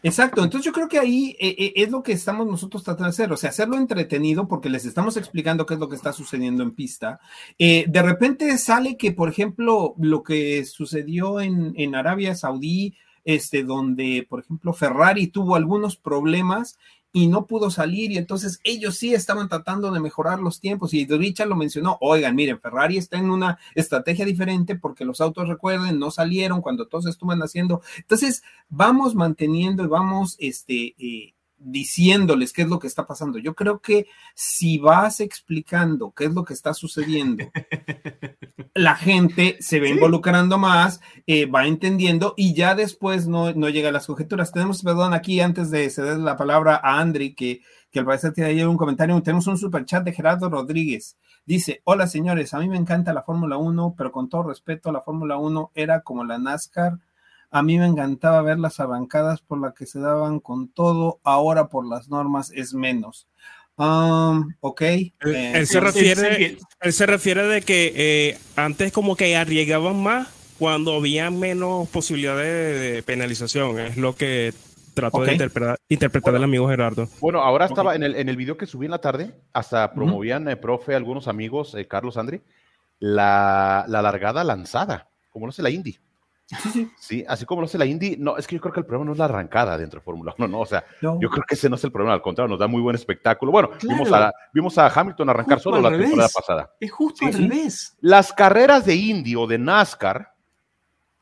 [SPEAKER 4] Exacto, entonces yo creo que ahí eh, eh, es lo que estamos nosotros tratando de hacer, o sea, hacerlo entretenido porque les estamos explicando qué es lo que está sucediendo en pista. Eh, de repente sale que, por ejemplo, lo que sucedió en, en Arabia Saudí, este, donde, por ejemplo, Ferrari tuvo algunos problemas y no pudo salir y entonces ellos sí estaban tratando de mejorar los tiempos y Richard lo mencionó, oigan, miren, Ferrari está en una estrategia diferente porque los autos, recuerden, no salieron cuando todos estuvieron haciendo, entonces vamos manteniendo y vamos, este, eh, diciéndoles qué es lo que está pasando. Yo creo que si vas explicando qué es lo que está sucediendo, la gente se va involucrando más, eh, va entendiendo y ya después no, no llega a las conjeturas. Tenemos, perdón, aquí antes de ceder la palabra a Andri, que, que al parecer tiene ahí un comentario, tenemos un super chat de Gerardo Rodríguez. Dice, hola señores, a mí me encanta la Fórmula 1, pero con todo respeto, la Fórmula 1 era como la NASCAR a mí me encantaba ver las arrancadas por las que se daban con todo, ahora por las normas es menos. Um, ok.
[SPEAKER 3] Él, eh, se refiere, él se refiere de que eh, antes como que arriesgaban más cuando había menos posibilidades de, penalización. Es lo que trató de interpretar, el amigo Gerardo.
[SPEAKER 2] Bueno, ahora estaba en el, en el video que subí en la tarde, hasta promovían, eh, profe, algunos amigos, Carlos Andri, la, la largada lanzada, como no sé la Indy. Sí, sí. Sí, así como lo hace la Indy, no, es que yo creo que el problema no es la arrancada dentro de Fórmula 1, no, o sea, yo creo que ese no es el problema, al contrario, nos da muy buen espectáculo. Bueno, vimos, a, vimos a Hamilton arrancar solo la temporada pasada.
[SPEAKER 1] Es justo al revés.
[SPEAKER 2] Las carreras de Indy o de NASCAR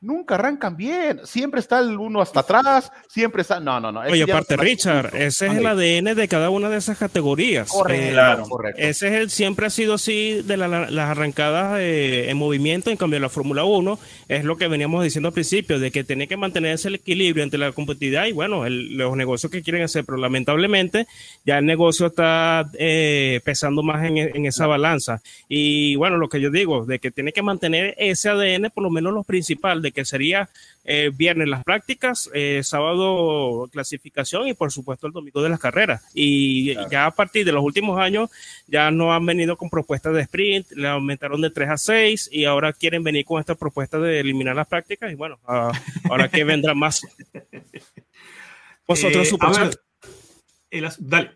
[SPEAKER 2] nunca arrancan bien. Siempre está el uno hasta atrás, siempre está. No, no, no.
[SPEAKER 3] Oye, aparte, Richard, ese es el ADN de cada una de esas categorías.
[SPEAKER 2] Correcto, eh, claro. correcto.
[SPEAKER 3] Ese es el, siempre ha sido así de las arrancadas eh, en movimiento. En cambio, la Fórmula 1 es lo que veníamos diciendo al principio, de que tiene que mantenerse el equilibrio entre la competitividad y, bueno, los negocios que quieren hacer. Pero lamentablemente, ya el negocio está eh, pesando más en, en esa balanza. Y, bueno, lo que yo digo, de que tiene que mantener ese ADN, por lo menos lo principal, de que sería eh, viernes las prácticas, eh, sábado clasificación y por supuesto el domingo de las carreras. Y ya a partir de los últimos años ya no han venido con propuestas de sprint, le aumentaron de 3 a 6 y ahora quieren venir con esta propuesta de eliminar las prácticas y bueno, ahora que vendrá más. Vosotros,
[SPEAKER 1] eh, dale.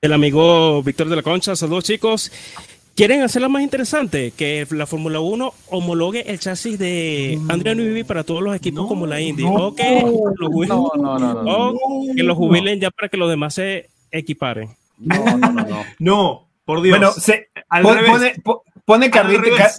[SPEAKER 3] El amigo Víctor de la Concha, saludos chicos. ¿Quieren hacerla más interesante? Que la Fórmula 1 homologue el chasis de Andrea Newey para todos los equipos como la Indy. o que los jubilen, que los jubilen ya para que los demás se equiparen.
[SPEAKER 1] No, no, no. no, por Dios.
[SPEAKER 4] Bueno, se, pone, pone, carita,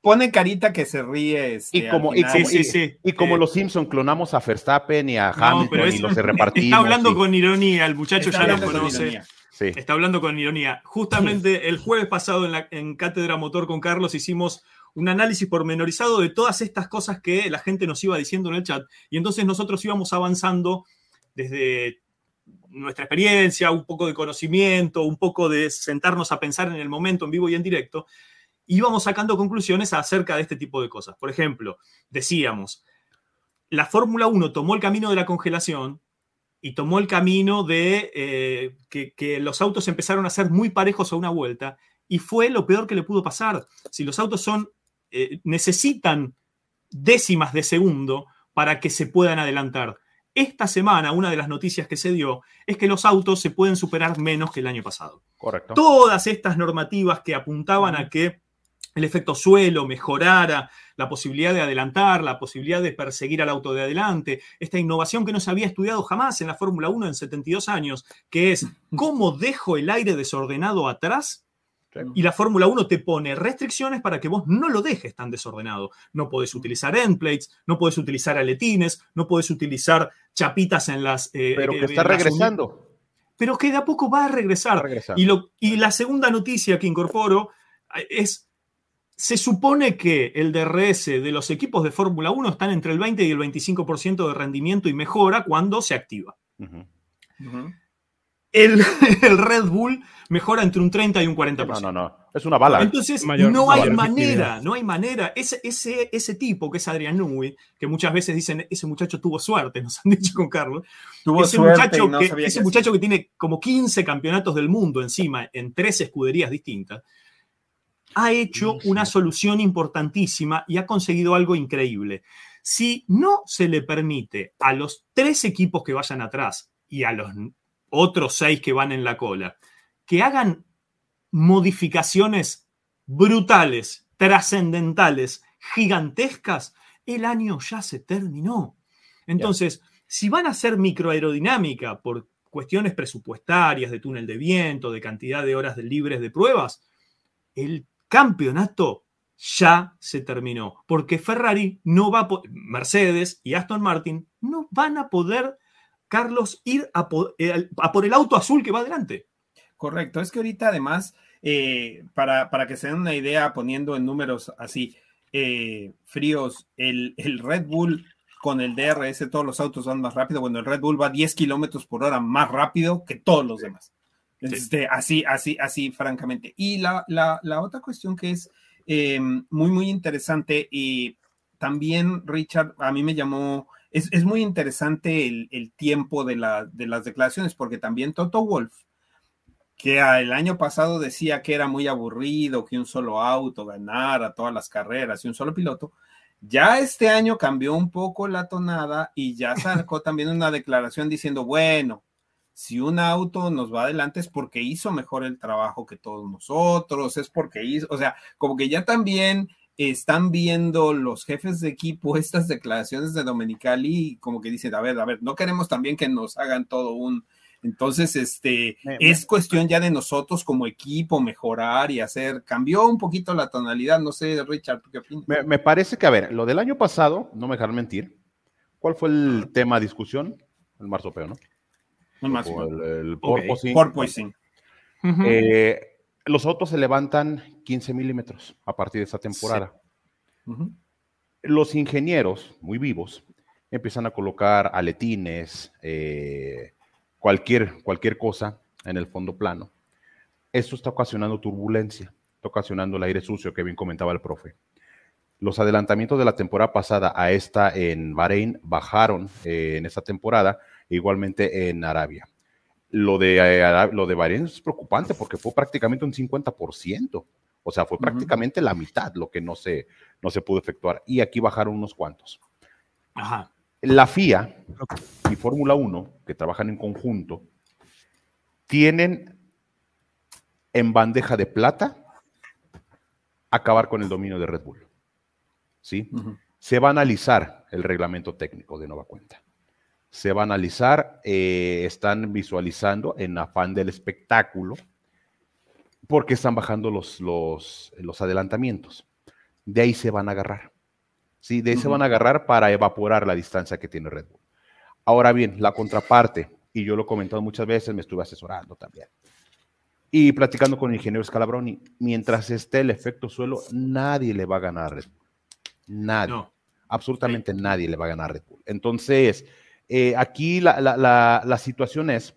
[SPEAKER 4] pone, carita, que se ríe. Este,
[SPEAKER 2] y como, y, sí, sí, y como los Simpson clonamos a Verstappen y a Hamilton y los repartimos.
[SPEAKER 1] Está hablando con ironía, el muchacho ya lo conoce. Está hablando con ironía. Justamente el jueves pasado en, la, en Cátedra Motor con Carlos hicimos un análisis pormenorizado de todas estas cosas que la gente nos iba diciendo en el chat. Y entonces nosotros íbamos avanzando desde nuestra experiencia, un poco de conocimiento, un poco de sentarnos a pensar en el momento, en vivo y en directo, íbamos sacando conclusiones acerca de este tipo de cosas. Por ejemplo, decíamos, la Fórmula 1 tomó el camino de la congelación y tomó el camino de eh, que, los autos empezaron a ser muy parejos a una vuelta y fue lo peor que le pudo pasar. Si los autos son, eh, necesitan décimas de segundo para que se puedan adelantar. Esta semana, una de las noticias que se dio es que los autos se pueden superar menos que el año pasado.
[SPEAKER 2] Correcto.
[SPEAKER 1] Todas estas normativas que apuntaban a que el efecto suelo mejorara, la posibilidad de adelantar, la posibilidad de perseguir al auto de adelante, esta innovación que no se había estudiado jamás en la Fórmula 1 en 72 años, que es cómo dejo el aire desordenado atrás y la Fórmula 1 te pone restricciones para que vos no lo dejes tan desordenado. No podés utilizar endplates, no podés utilizar aletines, no podés utilizar chapitas en las...
[SPEAKER 2] Eh, Pero que está regresando.
[SPEAKER 1] Pero que de a poco va a regresar. Y, lo, y la segunda noticia que incorporo eh, es se supone que el DRS de los equipos de Fórmula 1 están entre el 20 y el 25% de rendimiento y mejora cuando se activa. El, Red Bull mejora entre un 30 y un 40%.
[SPEAKER 2] No, no, no. Es una bala.
[SPEAKER 1] Entonces, no hay manera, no hay manera. Ese, ese, ese tipo que es Adrián Newey, que muchas veces dicen, ese muchacho tuvo suerte, nos han dicho con Carlos.
[SPEAKER 4] Tuvo
[SPEAKER 1] ese
[SPEAKER 4] suerte
[SPEAKER 1] muchacho, que, ese muchacho que tiene como 15 campeonatos del mundo encima en tres escuderías distintas ha hecho una solución importantísima y ha conseguido algo increíble. Si no se le permite a los tres equipos que vayan atrás y a los otros seis que van en la cola que hagan modificaciones brutales, trascendentales, gigantescas, el año ya se terminó. Entonces, si van a hacer microaerodinámica por cuestiones presupuestarias, de túnel de viento, de cantidad de horas libres de pruebas, el campeonato ya se terminó, porque Ferrari no va a Mercedes y Aston Martin no van a poder, Carlos, ir a, eh, por el auto azul que va adelante.
[SPEAKER 4] Correcto, es que ahorita además, eh, para, para, que se den una idea, poniendo en números así eh, fríos, el, el, Red Bull con el DRS, todos los autos van más rápido, bueno, el Red Bull va 10 kilómetros por hora más rápido que todos los demás. Este, así, así, así, francamente. Y la, otra cuestión que es em, muy, muy interesante y también, Richard, a mí me llamó, es, muy interesante el, tiempo de, de las declaraciones, porque también Toto Wolf, que el año pasado decía que era muy aburrido que un solo auto ganara todas las carreras y un solo piloto, ya este año cambió un poco la tonada y ya sacó también una declaración diciendo, bueno, si un auto nos va adelante es porque hizo mejor el trabajo que todos nosotros, es porque hizo, o sea, como que ya también están viendo los jefes de equipo estas declaraciones de Domenicali, como que dicen, a ver, a ver, no queremos también que nos hagan todo un... Entonces, este, es cuestión ya de nosotros como equipo mejorar y hacer, cambió un poquito la tonalidad, no sé, Richard, ¿tú qué opinas?
[SPEAKER 2] Me, me parece que, a ver, lo del año pasado, no me dejar mentir, ¿cuál fue el tema de discusión? El marsopeo, ¿no? El, porpoising. Eh, los autos se levantan 15 milímetros a partir de esta temporada. Los ingenieros, muy vivos, empiezan a colocar aletines, eh, cualquier, cualquier cosa en el fondo plano. Esto está ocasionando turbulencia, está ocasionando el aire sucio que bien comentaba el profe. Los adelantamientos de la temporada pasada a esta en Bahrein bajaron eh, en esta temporada igualmente en Arabia. Lo de, eh, lo de Bahrein es preocupante porque fue prácticamente un 50%. O sea, fue prácticamente la mitad lo que no se, no se pudo efectuar. Y aquí bajaron unos cuantos. La FIA y Fórmula 1, que trabajan en conjunto, tienen en bandeja de plata acabar con el dominio de Red Bull. ¿Sí? Se va a analizar el reglamento técnico de nueva cuenta se va a analizar, eh, están visualizando en afán del espectáculo, porque están bajando los, los, adelantamientos. De ahí se van a agarrar. ¿sí? De ahí se van a agarrar para evaporar la distancia que tiene Red Bull. Ahora bien, la contraparte, y yo lo he comentado muchas veces, me estuve asesorando también. Y platicando con el ingeniero Scalabroni, mientras esté el efecto suelo, nadie le va a ganar a Red Bull. Nadie. Absolutamente nadie le va a ganar a Red Bull. Entonces, eh, aquí la, situación es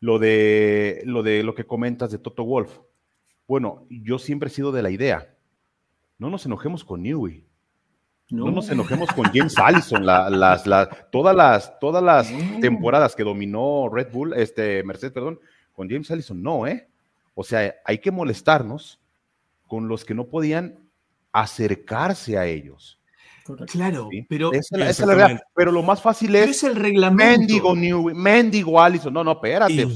[SPEAKER 2] lo de, lo de lo que comentas de Toto Wolf. Bueno, yo siempre he sido de la idea, no nos enojemos con Newey. No. nos enojemos con James Allison, las, todas las, todas las temporadas que dominó Red Bull, este, Mercedes, perdón, con James Allison, no, ¿eh? O sea, hay que molestarnos con los que no podían acercarse a ellos.
[SPEAKER 1] Claro, pero,
[SPEAKER 2] es la, pero lo más fácil es,
[SPEAKER 1] es el reglamento.
[SPEAKER 2] Mendigo, New, Mendigo Allison. No, no, espérate.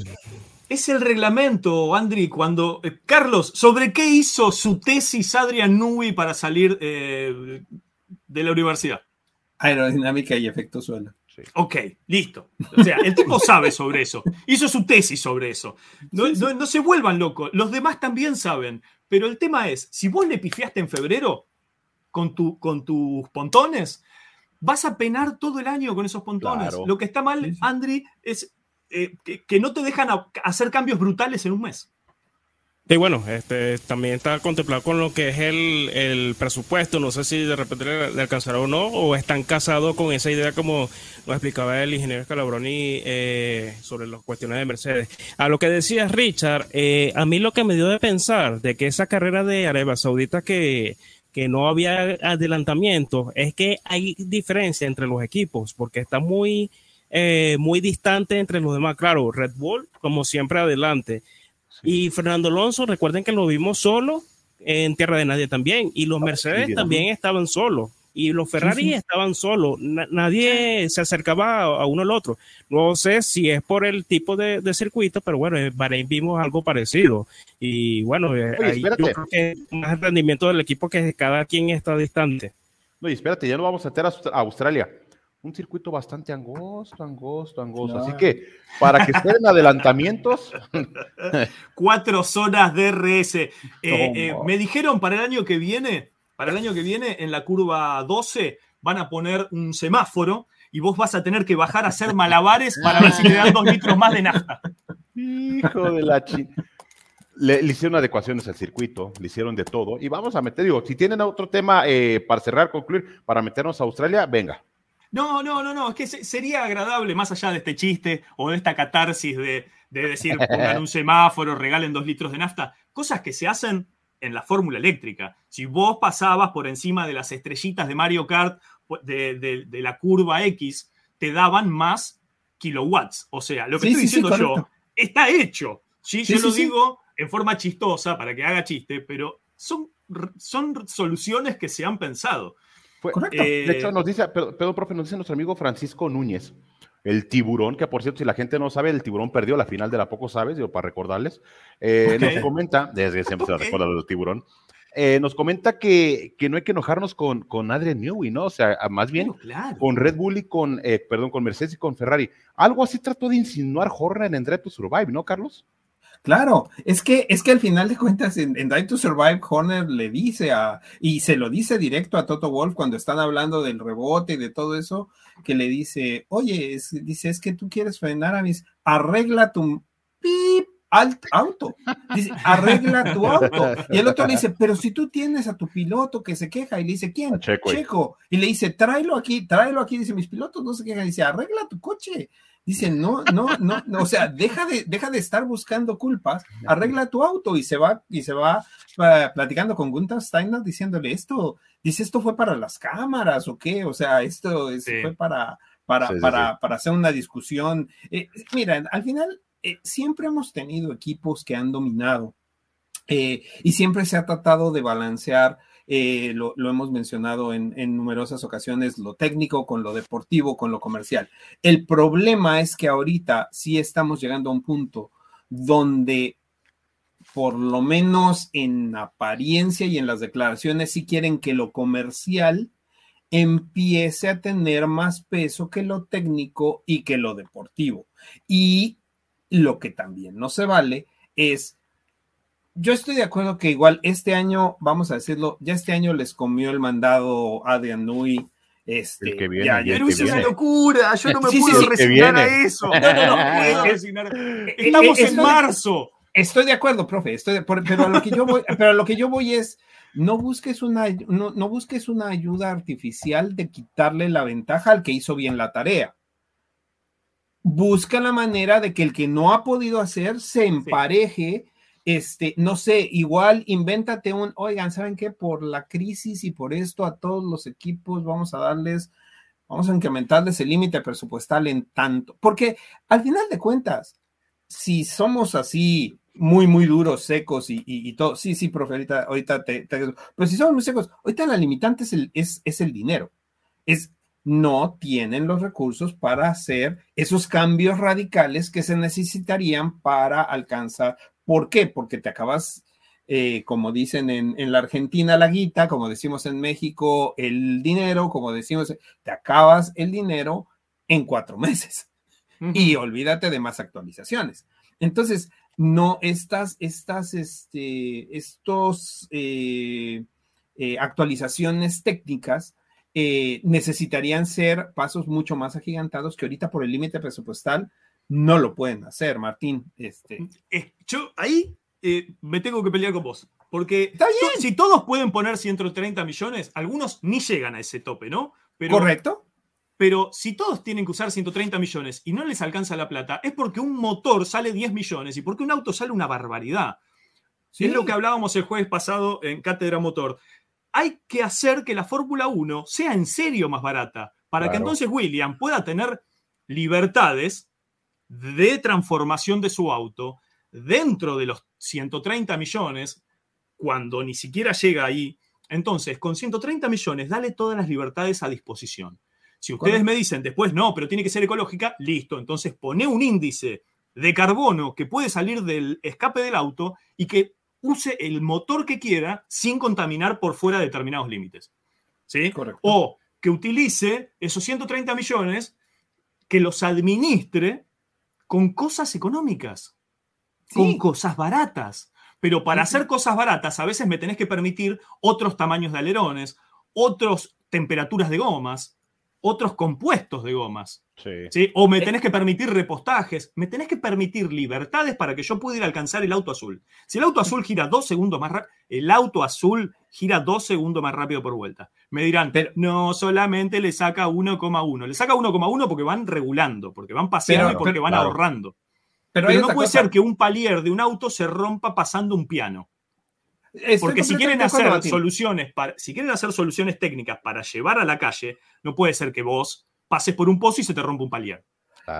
[SPEAKER 1] Es el reglamento, Andri, cuando... Eh, Carlos, ¿sobre qué hizo su tesis Adrian Newey para salir eh, de la universidad?
[SPEAKER 4] Aerodinámica y efecto suelo.
[SPEAKER 1] Ok, listo. O sea, el tipo sabe sobre eso. Hizo su tesis sobre eso. No, no, se vuelvan locos. Los demás también saben. Pero el tema es, si vos le pifiaste en febrero con, tu, con tus pontones, vas a penar todo el año con esos pontones. Lo que está mal, Andri, es eh, que, no te dejan hacer cambios brutales en un mes.
[SPEAKER 3] Y bueno, este, también está contemplado con lo que es el, presupuesto. No sé si de repente le, alcanzará o no, o están casados con esa idea, como nos explicaba el ingeniero Calabroni eh, sobre las cuestiones de Mercedes. A lo que decías, Richard, eh, a mí lo que me dio de pensar de que esa carrera de Arabia Saudita que, que no había adelantamiento es que hay diferencia entre los equipos, porque está muy eh, muy distante entre los demás. Claro, Red Bull, como siempre, adelante. Y Fernando Alonso, recuerden que lo vimos solo en Tierra de Nadie también. Y los ah, Mercedes también estaban solos. Y los Ferrari estaban solos. nadie se acercaba a, uno al otro. No sé si es por el tipo de, circuito, pero bueno, en Bahrein vimos algo parecido. Y bueno, eh, ahí yo creo que más rendimiento del equipo que cada quien está distante.
[SPEAKER 2] No, espérate, ya no vamos a meter a Australia un circuito bastante angosto, angosto, angosto. Así que para que estén adelantamientos.
[SPEAKER 1] Cuatro zonas DRS. Eh, eh, me dijeron para el año que viene, para el año que viene, en la curva 12 van a poner un semáforo y vos vas a tener que bajar a hacer malabares para ver si te dan dos litros más de nafta.
[SPEAKER 2] Hijo de la chi. Le, hicieron adecuaciones al circuito, le hicieron de todo. Y vamos a meter, digo, si tienen otro tema eh, para cerrar, concluir, para meternos a Australia, venga.
[SPEAKER 1] No, no, no, no, es que sería agradable, más allá de este chiste o de esta catarsis de, decir, pongan un semáforo, regalen dos litros de nafta, cosas que se hacen en la fórmula eléctrica. Si vos pasabas por encima de las estrellitas de Mario Kart de, la curva X, te daban más kilowatts. O sea, lo que estoy diciendo yo está hecho. ¿sí? yo lo digo en forma chistosa para que haga chiste, pero son, son soluciones que se han pensado.
[SPEAKER 2] Correcto. de hecho, eh, nos dice, pero, profe, nos dice nuestro amigo Francisco Núñez, el tiburón, que por cierto, si la gente no sabe, el tiburón perdió la final de la Poco Sabes, digo, para recordarles. Eh, nos comenta, desde siempre se recuerda del tiburón. Eh, nos comenta que, que, no hay que enojarnos con, con Adrian Newey, ¿no? O sea, más bien con Red Bull y con, perdón, con Mercedes y con Ferrari. Algo así trató de insinuar Horner en Drive to Survive, ¿no, Carlos?
[SPEAKER 4] Claro, es que, es que al final de cuentas en, en to Survive, Horner le dice a, y se lo dice directo a Toto Wolf cuando están hablando del rebote y de todo eso, que le dice, oye, dice, es que tú quieres frenar a mis, arregla tu pip, alt auto. Dice, arregla tu auto. Y el otro le dice, pero si tú tienes a tu piloto que se queja, y le dice, ¿quién? Checo. Y le dice, tráelo aquí, tráelo aquí. Dice, mis pilotos no se quejan. Dice, arregla tu coche. Dice, no, no, no, o sea, deja de, deja de estar buscando culpas, arregla tu auto y se va, y se va uh, platicando con Gunther Steiner diciéndole esto, dice, esto fue para las cámaras o qué, o sea, esto fue para, para, para, para, hacer una discusión. Eh, mira, al final eh, siempre hemos tenido equipos que han dominado eh, y siempre se ha tratado de balancear eh, lo, hemos mencionado en, numerosas ocasiones, lo técnico con lo deportivo, con lo comercial. El problema es que ahorita sí estamos llegando a un punto donde por lo menos en apariencia y en las declaraciones sí quieren que lo comercial empiece a tener más peso que lo técnico y que lo deportivo. Y lo que también no se vale es yo estoy de acuerdo que igual este año, vamos a decirlo, ya este año les comió el mandado Adrian Nui. Este,
[SPEAKER 2] el que viene,
[SPEAKER 1] pero es una locura, yo no me puedo resignar a eso. No, no, no puedo resignar. Estamos en marzo.
[SPEAKER 4] Estoy de acuerdo, profe, estoy pero, a lo que yo voy, pero lo que yo voy es, no busques, una, no, no busques una ayuda artificial de quitarle la ventaja al que hizo bien la tarea busca la manera de que el que no ha podido hacer se empareje este, no sé, igual invéntate un, oigan, ¿saben qué? Por la crisis y por esto a todos los equipos vamos a darles, vamos a incrementarles el límite presupuestal en tanto, porque al final de cuentas, si somos así muy, muy duros, secos y, todo, sí, sí, profe, ahorita, te, pero si somos muy secos, ahorita la limitante es el, es, es el dinero, es no tienen los recursos para hacer esos cambios radicales que se necesitarían para alcanzar. ¿Por qué? Porque te acabas, eh, como dicen en, la Argentina, la guita, como decimos en México, el dinero, como decimos, te acabas el dinero en cuatro meses. Y olvídate de más actualizaciones. Entonces, no, estas, estas, este, estos eh, eh, actualizaciones técnicas necesitarían ser pasos mucho más agigantados que ahorita por el límite presupuestal no lo pueden hacer, Martín. Este.
[SPEAKER 1] Yo ahí eh, me tengo que pelear con vos. Porque si todos pueden poner 130 millones, algunos ni llegan a ese tope, ¿no?
[SPEAKER 4] Pero, Correcto.
[SPEAKER 1] Pero si todos tienen que usar 130 millones y no les alcanza la plata, es porque un motor sale 10 millones y porque un auto sale una barbaridad. Es lo que hablábamos el jueves pasado en Cátedra Motor hay que hacer que la Fórmula 1 sea en serio más barata, para que entonces William pueda tener libertades de transformación de su auto dentro de los 130 millones, cuando ni siquiera llega ahí. Entonces, con 130 millones, dale todas las libertades a disposición. Si ustedes me dicen después, no, pero tiene que ser ecológica, listo. Entonces, pone un índice de carbono que puede salir del escape del auto y que use el motor que quiera sin contaminar por fuera de determinados límites. ¿Sí? O que utilice esos 130 millones, que los administre con cosas económicas, con cosas baratas. Pero para hacer cosas baratas, a veces me tenés que permitir otros tamaños de alerones, otras temperaturas de gomas, otros compuestos de gomas. Sí. O me eh, tenés que permitir repostajes, me tenés que permitir libertades para que yo pueda ir a alcanzar el auto azul. Si el auto azul gira dos segundos más rápido, el auto azul gira dos segundos más rápido por vuelta. Me dirán, pero, no, solamente le saca 1,1. Le saca 1,1 porque van regulando, porque van paseando y porque van ahorrando. Pero, no puede ser que un palier de un auto se rompa pasando un piano. Porque si quieren hacer soluciones para, si quieren hacer soluciones técnicas para llevar a la calle, no puede ser que vos pases por un pozo y se te rompa un palier.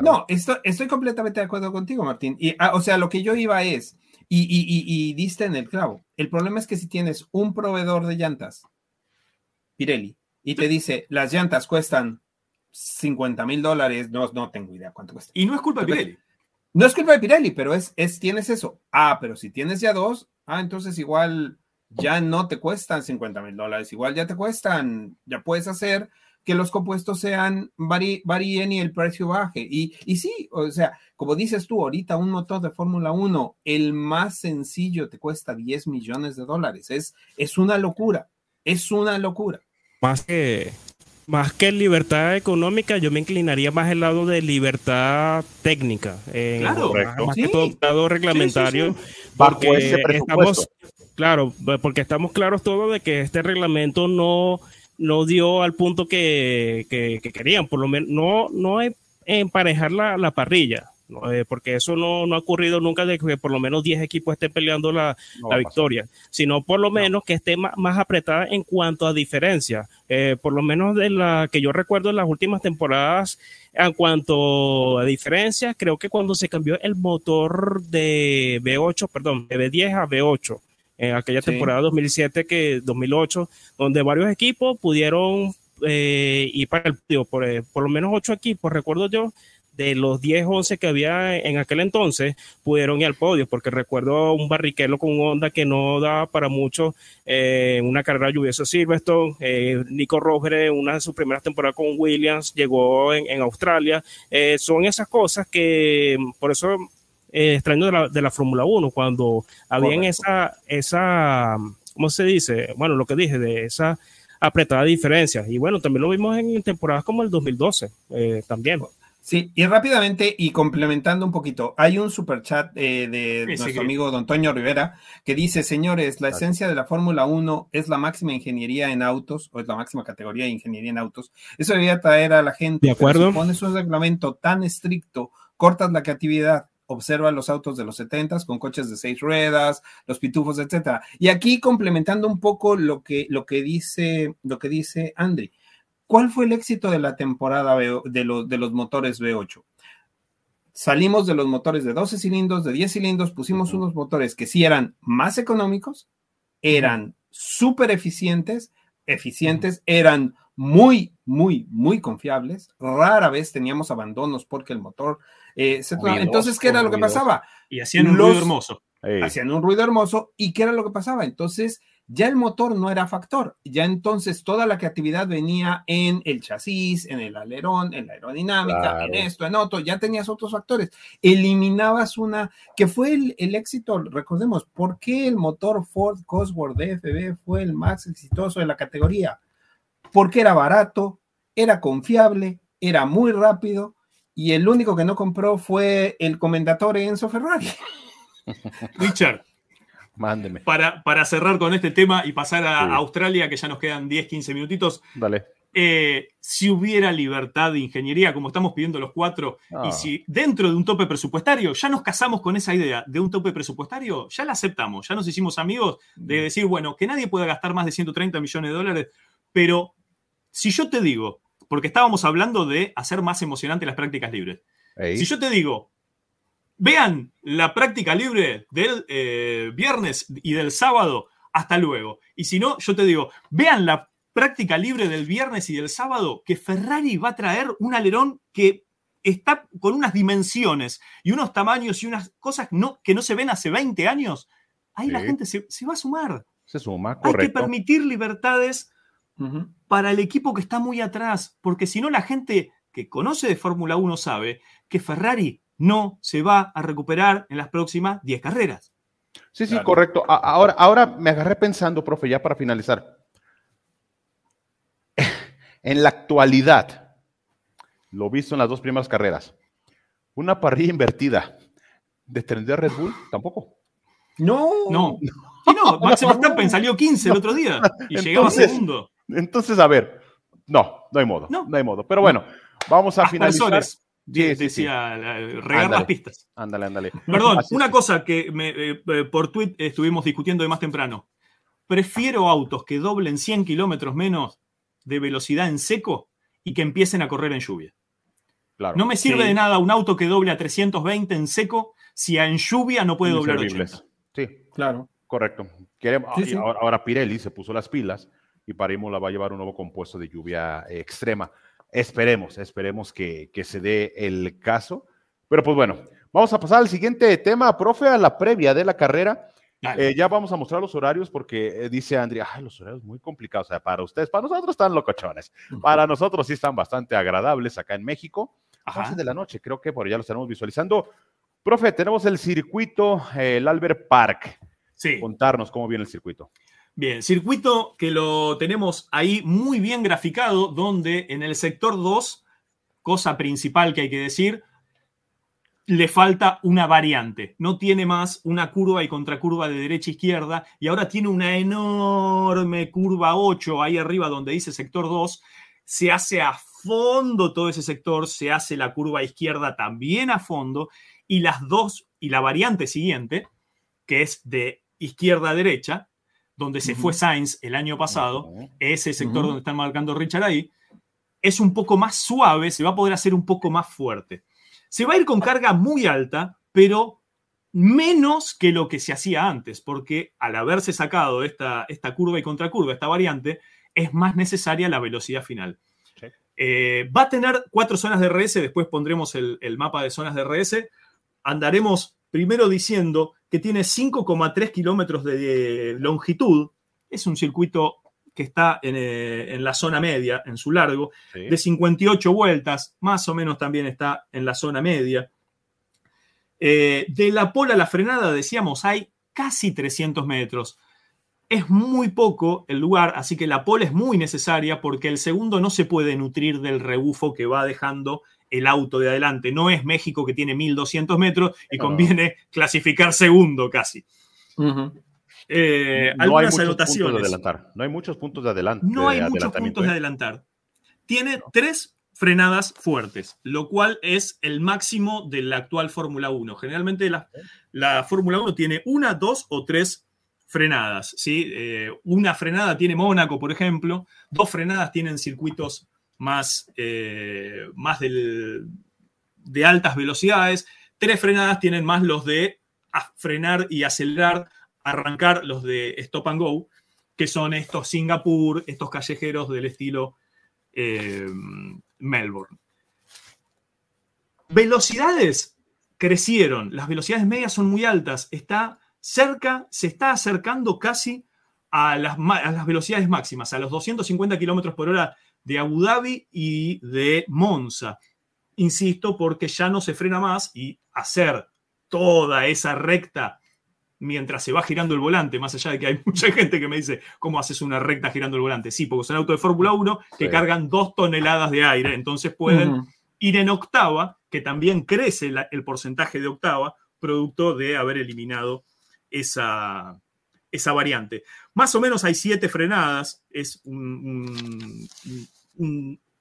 [SPEAKER 4] No, estoy, completamente de acuerdo contigo, Martín. Y, ah, o sea, lo que yo iba es, y, y, diste en el clavo. El problema es que si tienes un proveedor de llantas, Pirelli, y te dice, las llantas cuestan 50 mil dólares, no, no tengo idea cuánto cuesta.
[SPEAKER 1] Y no es culpa de Pirelli.
[SPEAKER 4] No es culpa de Pirelli, pero es, es, tienes eso. Ah, pero si tienes ya dos, ah, entonces igual ya no te cuestan 50 mil dólares, igual ya te cuestan, ya puedes hacer que los compuestos sean, varíen y el precio baje. Y, y sí, o sea, como dices tú, ahorita un motor de Fórmula 1, el más sencillo te cuesta 10 millones de dólares. Es, es una locura, es una locura.
[SPEAKER 3] Más que, más que libertad económica, yo me inclinaría más al lado de libertad técnica. claro, más, que todo lado reglamentario. porque estamos, claro, porque estamos claros todos de que este reglamento no, no dio al punto que, querían, por lo menos no, no emparejar la, la parrilla. Eh, porque eso no, ha ocurrido nunca de que por lo menos 10 equipos estén peleando la, victoria, sino por lo menos que esté más, apretada en cuanto a diferencia. Eh, por lo menos de la que yo recuerdo en las últimas temporadas, en cuanto a diferencia, creo que cuando se cambió el motor de V8, perdón, de V10 a V8, en aquella temporada 2007 que 2008, donde varios equipos pudieron eh, ir para el por, por lo menos 8 equipos, recuerdo yo, de los 10, 11 que había en aquel entonces, pudieron ir al podio, porque recuerdo un barriquelo con un Honda que no daba para mucho eh, una carrera lluviosa Silverstone, eh, Nico Rosberg, una de sus primeras temporadas con Williams, llegó en, Australia, eh, son esas cosas que, por eso extraño de la, de la Fórmula 1, cuando habían esa, esa, ¿cómo se dice? Bueno, lo que dije, de esa apretada diferencia. Y bueno, también lo vimos en temporadas como el 2012, también.
[SPEAKER 4] Sí, y rápidamente y complementando un poquito, hay un super chat eh, de nuestro amigo Don Toño Rivera que dice, señores, la esencia de la Fórmula 1 es la máxima ingeniería en autos, o es la máxima categoría de ingeniería en autos. Eso debería traer a la gente.
[SPEAKER 3] De acuerdo.
[SPEAKER 4] Si pones un reglamento tan estricto, cortas la creatividad. observa los autos de los 70 con coches de seis ruedas, los pitufos, etcétera. Y aquí complementando un poco lo que, lo que dice, lo que dice Andy. ¿Cuál fue el éxito de la temporada de, de los motores V8? Salimos de los motores de 12 cilindros, de 10 cilindros, pusimos unos motores que sí eran más económicos, eran súper eficientes, eficientes, eran muy, muy, muy confiables. Rara vez teníamos abandonos porque el motor eh, se Entonces, ¿qué era lo que pasaba?
[SPEAKER 1] Y hacían un ruido hermoso.
[SPEAKER 4] Hacían un ruido hermoso. ¿Y qué era lo que pasaba? Entonces, ya el motor no era factor. Ya entonces toda la creatividad venía en el chasis, en el alerón, en la aerodinámica, en esto, en otro. Ya tenías otros factores. Eliminabas una, que fue el, el éxito, recordemos, ¿por qué el motor Ford Cosworth DFB fue el más exitoso de la categoría? porque era barato, era confiable, era muy rápido y el único que no compró fue el comendatore Enzo Ferrari.
[SPEAKER 1] Richard,
[SPEAKER 2] mándeme.
[SPEAKER 1] Para, para cerrar con este tema y pasar a Australia, que ya nos quedan 10, 15 minutitos.
[SPEAKER 2] Dale.
[SPEAKER 1] Eh, si hubiera libertad de ingeniería, como estamos pidiendo los cuatro, y ah. si dentro de un tope presupuestario ya nos casamos con esa idea de un tope presupuestario, ya la aceptamos, ya nos hicimos amigos de mm. decir, bueno, que nadie pueda gastar más de 130 millones de dólares, pero si yo te digo, porque estábamos hablando de hacer más emocionante las prácticas libres, si yo te digo, vean la práctica libre del eh, viernes y del sábado, hasta luego. Y si no, yo te digo, vean la práctica libre del viernes y del sábado, que Ferrari va a traer un alerón que está con unas dimensiones y unos tamaños y unas cosas no, que no se ven hace 20 años, ahí la gente se, va a sumar.
[SPEAKER 2] Se suma, correcto.
[SPEAKER 1] Hay que permitir libertades para el equipo que está muy atrás, porque si no la gente que conoce de Fórmula 1 sabe que Ferrari no se va a recuperar en las próximas 10 carreras.
[SPEAKER 2] Sí, sí, correcto. Ahora, ahora me agarré pensando, profe, ya para finalizar. en la actualidad, lo visto en las dos primeras carreras, una parrilla invertida de de Red Bull, tampoco.
[SPEAKER 1] No, no. no, Max Verstappen salió 15 el otro día y llegaba segundo.
[SPEAKER 2] Entonces, a ver, no, no hay modo, no, hay modo. Pero bueno, vamos a finalizar.
[SPEAKER 1] Decía, regar las pistas.
[SPEAKER 2] Ándale, ándale.
[SPEAKER 1] Perdón, una cosa que eh, eh, por tweet estuvimos discutiendo de más temprano. Prefiero autos que doblen 100 kilómetros menos de velocidad en seco y que empiecen a correr en lluvia. Claro. No me sirve de nada un auto que doble a 320 en seco si en lluvia no puede doblar 80.
[SPEAKER 2] Sí, claro. Correcto. ahora, ahora Pirelli se puso las pilas y para la va a llevar un nuevo compuesto de lluvia extrema. Esperemos, esperemos que, se dé el caso. Pero pues bueno, vamos a pasar al siguiente tema, profe, a la previa de la carrera. Eh, ya vamos a mostrar los horarios porque eh, dice Andrea, ay, los horarios muy complicados. O sea, para ustedes, para nosotros están locochones. Para nosotros sí están bastante agradables acá en México. A de la noche, creo que por allá lo estaremos visualizando. Profe, tenemos el circuito, el Albert Park. Sí. Contarnos cómo viene el circuito.
[SPEAKER 1] Bien, circuito que lo tenemos ahí muy bien graficado, donde en el sector 2, cosa principal que hay que decir, le falta una variante. No tiene más una curva y contracurva de derecha a izquierda y ahora tiene una enorme curva 8 ahí arriba donde dice sector 2. Se hace a fondo todo ese sector, se hace la curva izquierda también a fondo y las dos y la variante siguiente, que es de izquierda a derecha, donde se fue Sainz el año pasado, ese sector donde están marcando Richard ahí, es un poco más suave, se va a poder hacer un poco más fuerte. Se va a ir con carga muy alta, pero menos que lo que se hacía antes, porque al haberse sacado esta, esta curva y contracurva, esta variante, es más necesaria la velocidad final. Eh, va a tener cuatro zonas de RS, después pondremos el, el mapa de zonas de RS. Andaremos primero diciendo que tiene 5,3 kilómetros de longitud. Es un circuito que está eh, en, la zona media, en su largo, de 58 vueltas, más o menos también está en la zona media. Eh, de la pola a la frenada, decíamos, hay casi 300 metros. Es muy poco el lugar, así que la pola es muy necesaria porque el segundo no se puede nutrir del rebufo que va dejando el auto de adelante. No es México que tiene 1200 metros y conviene clasificar segundo casi.
[SPEAKER 2] Eh, no algunas hay anotaciones. No hay muchos puntos de adelantar.
[SPEAKER 1] No hay muchos puntos de adelantar. Tiene tres frenadas fuertes, lo cual es el máximo de la actual Fórmula 1. Generalmente la, la Fórmula 1 tiene una, dos o tres frenadas. ¿sí? Eh, una frenada tiene Mónaco, por ejemplo, dos frenadas tienen circuitos más, eh, más del, de altas velocidades, tres frenadas tienen más los de frenar y acelerar, arrancar los de stop and go, que son estos Singapur, estos callejeros del estilo eh, Melbourne. Velocidades crecieron, las velocidades medias son muy altas, está cerca, se está acercando casi a las, a las velocidades máximas, a los 250 kilómetros por hora de Abu Dhabi y de Monza. Insisto, porque ya no se frena más y hacer toda esa recta mientras se va girando el volante, más allá de que hay mucha gente que me dice, ¿cómo haces una recta girando el volante? Sí, porque son autos de Fórmula 1 que cargan dos toneladas de aire, entonces pueden ir en octava, que también crece el porcentaje de octava, producto de haber eliminado esa, esa variante. Más o menos hay siete frenadas, es un,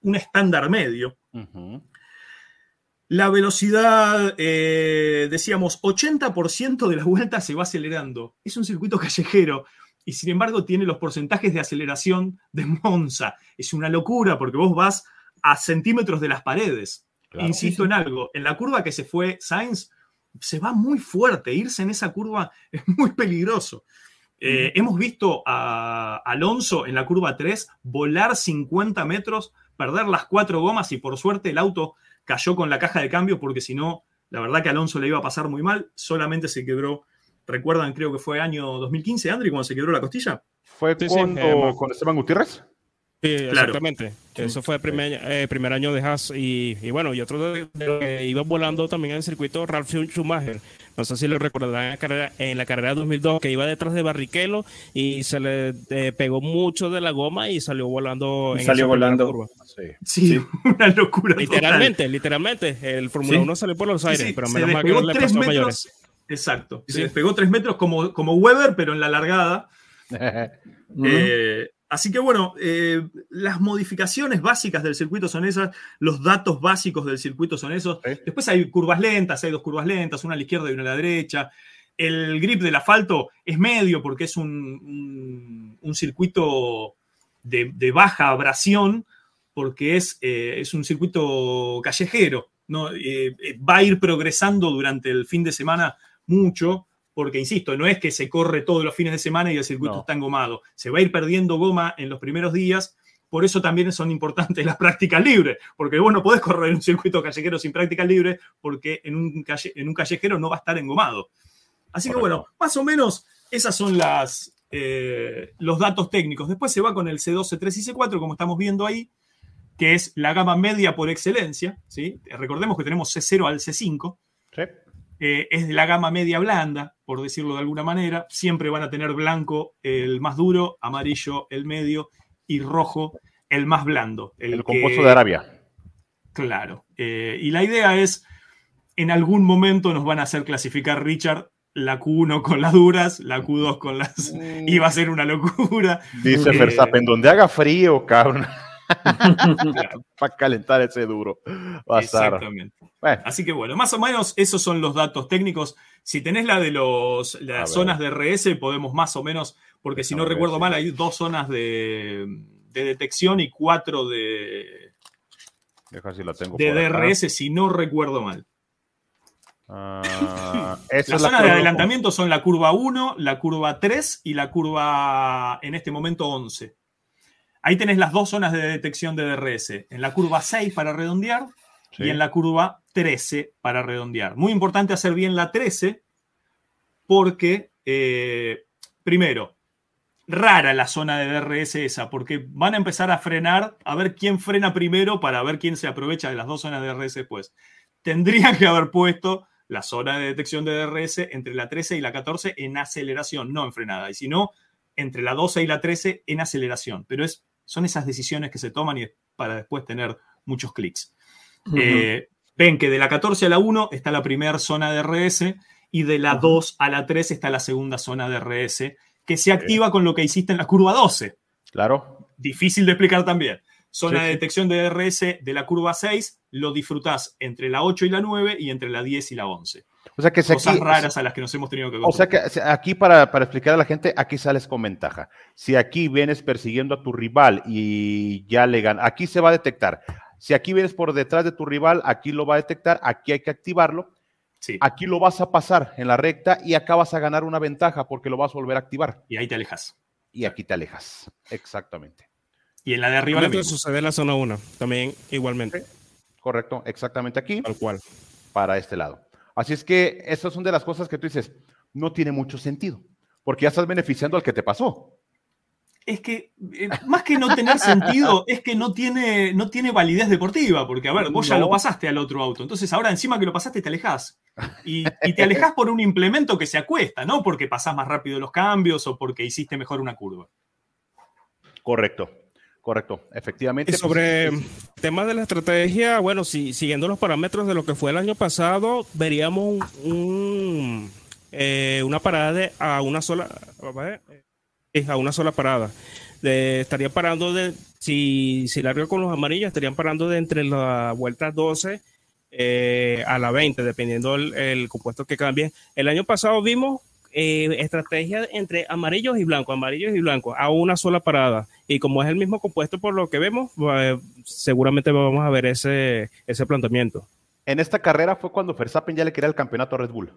[SPEAKER 1] estándar medio. La velocidad, eh, decíamos, 80% de las vueltas se va acelerando. Es un circuito callejero y sin embargo tiene los porcentajes de aceleración de Monza. Es una locura porque vos vas a centímetros de las paredes. Insisto en algo, en la curva que se fue Sainz, se va muy fuerte. Irse en esa curva es muy peligroso. Eh, hemos visto a Alonso en la curva 3 volar 50 metros, perder las cuatro gomas y por suerte el auto cayó con la caja de cambio porque si no, la verdad que Alonso le iba a pasar muy mal, solamente se quebró, recuerdan, creo que fue año 2015, Andri, cuando se quebró la costilla.
[SPEAKER 2] ¿Fue eh, con Esteban Gutiérrez?
[SPEAKER 3] Sí, exactamente. Eso fue el primer, eh, primer año de Haas. Y, bueno, y otro de, que iba volando también en el circuito, Ralf Schumacher. No sé si lo recordarán en la carrera, en la carrera 2002, que iba detrás de Barrichello y se le eh, pegó mucho de la goma y salió volando.
[SPEAKER 4] en salió volando.
[SPEAKER 1] Sí. una locura.
[SPEAKER 3] Literalmente, literalmente. El Fórmula 1 salió por los aires, pero menos mal que no le pasó
[SPEAKER 1] metros, mayores. Exacto. Se despegó tres metros como, como Weber, pero en la largada. eh, Así que bueno, eh, las modificaciones básicas del circuito son esas, los datos básicos del circuito son esos. Después hay curvas lentas, hay dos curvas lentas, una a la izquierda y una a la derecha. El grip del asfalto es medio porque es un, circuito de, baja abrasión, porque es, eh, es un circuito callejero. ¿no? Eh, va a ir progresando durante el fin de semana mucho porque, insisto, no es que se corre todos los fines de semana y el circuito está engomado. Se va a ir perdiendo goma en los primeros días. Por eso también son importantes las prácticas libres, porque vos no podés correr un circuito callejero sin prácticas libres, porque en un, en un callejero no va a estar engomado. Así que bueno, más o menos esas son las, eh, los datos técnicos. Después se va con el C2, C3 y C4, como estamos viendo ahí, que es la gama media por excelencia. ¿sí? Recordemos que tenemos C0 al C5. Sí. Eh, es de la gama media blanda, por decirlo de alguna manera. Siempre van a tener blanco el más duro, amarillo el medio y rojo el más blando.
[SPEAKER 2] El, compuesto de Arabia.
[SPEAKER 1] Claro. Eh, y la idea es, en algún momento nos van a hacer clasificar Richard la Q1 con las duras, la Q2 con las... Mm. Y va a ser una locura.
[SPEAKER 2] Dice eh, Verstappen, donde haga frío, cabrón. Para calentar ese duro.
[SPEAKER 1] Exactamente. Así que bueno, más o menos esos son los datos técnicos. Si tenés la de los, las zonas de RS, podemos más o menos, porque si no recuerdo mal, hay dos zonas de, detección y cuatro de, de DRS, si no recuerdo mal.
[SPEAKER 2] Ah,
[SPEAKER 1] las zonas de adelantamiento son la curva 1, la curva 3 y la curva, en este momento, 11. Ahí tenés las dos zonas de detección de DRS. En la curva 6 para redondear y en la curva 13 para redondear. Muy importante hacer bien la 13 porque, eh, primero, rara la zona de DRS esa, porque van a empezar a frenar, a ver quién frena primero para ver quién se aprovecha de las dos zonas de DRS después. Tendrían que haber puesto la zona de detección de DRS entre la 13 y la 14 en aceleración, no en frenada. Y si no, entre la 12 y la 13 en aceleración. Pero es son esas decisiones que se toman y para después tener muchos clics. Eh, ven que de la 14 a la 1 está la primera zona de RS y de la 2 a la 3 está la segunda zona de RS, que se activa con lo que hiciste en la curva 12.
[SPEAKER 2] Claro.
[SPEAKER 1] Difícil de explicar también. Zona
[SPEAKER 2] Sí,
[SPEAKER 1] de detección de DRS de la curva 6, lo disfrutás entre la 8 y la 9 y entre la 10 y la 11.
[SPEAKER 2] O sea que si
[SPEAKER 1] Cosas
[SPEAKER 2] aquí,
[SPEAKER 1] raras a las que nos hemos tenido que
[SPEAKER 2] o sea que aquí para, para explicar a la gente, aquí sales con ventaja. Si aquí vienes persiguiendo a tu rival y ya le gana, aquí se va a detectar. Si aquí vienes por detrás de tu rival, aquí lo va a detectar, aquí hay que activarlo,
[SPEAKER 1] Sí,
[SPEAKER 2] aquí lo vas a pasar en la recta y acá vas a ganar una ventaja porque lo vas a volver a activar
[SPEAKER 1] y ahí te alejas.
[SPEAKER 2] y aquí te alejas. Exactamente.
[SPEAKER 1] Y en la de arriba mismo.
[SPEAKER 3] sucede en la zona 1, también igualmente,
[SPEAKER 2] Correcto, exactamente aquí.
[SPEAKER 3] tal cual.
[SPEAKER 2] para este lado. Así es que esas son de las cosas que tú dices, no tiene mucho sentido, porque ya estás beneficiando al que te pasó.
[SPEAKER 1] Es que, eh, más que no tener sentido, es que no tiene, no tiene validez deportiva, porque, a ver, vos ya lo pasaste al otro auto, entonces ahora encima que lo pasaste te alejás. Y, y te alejás por un implemento que se acuesta, no porque pasás más rápido los cambios o porque hiciste mejor una curva.
[SPEAKER 2] Correcto, correcto, efectivamente.
[SPEAKER 3] Y
[SPEAKER 2] pues,
[SPEAKER 3] sobre
[SPEAKER 2] es-
[SPEAKER 3] temas de la estrategia, bueno, si, siguiendo los parámetros de lo que fue el año pasado, veríamos un, un, eh, una parada de, a una sola eh, a una sola parada. De, estaría parando de, si, si largo con los amarillos, estarían parando de entre las vueltas 12 eh, a la 20, dependiendo el, el compuesto que cambie. El año pasado vimos eh, estrategia entre amarillos y blancos, amarillos y blancos, a una sola parada. Y como es el mismo compuesto por lo que vemos, eh, seguramente vamos a ver ese, ese planteamiento.
[SPEAKER 2] en esta carrera fue cuando Verstappen ya le quería el campeonato a Red Bull.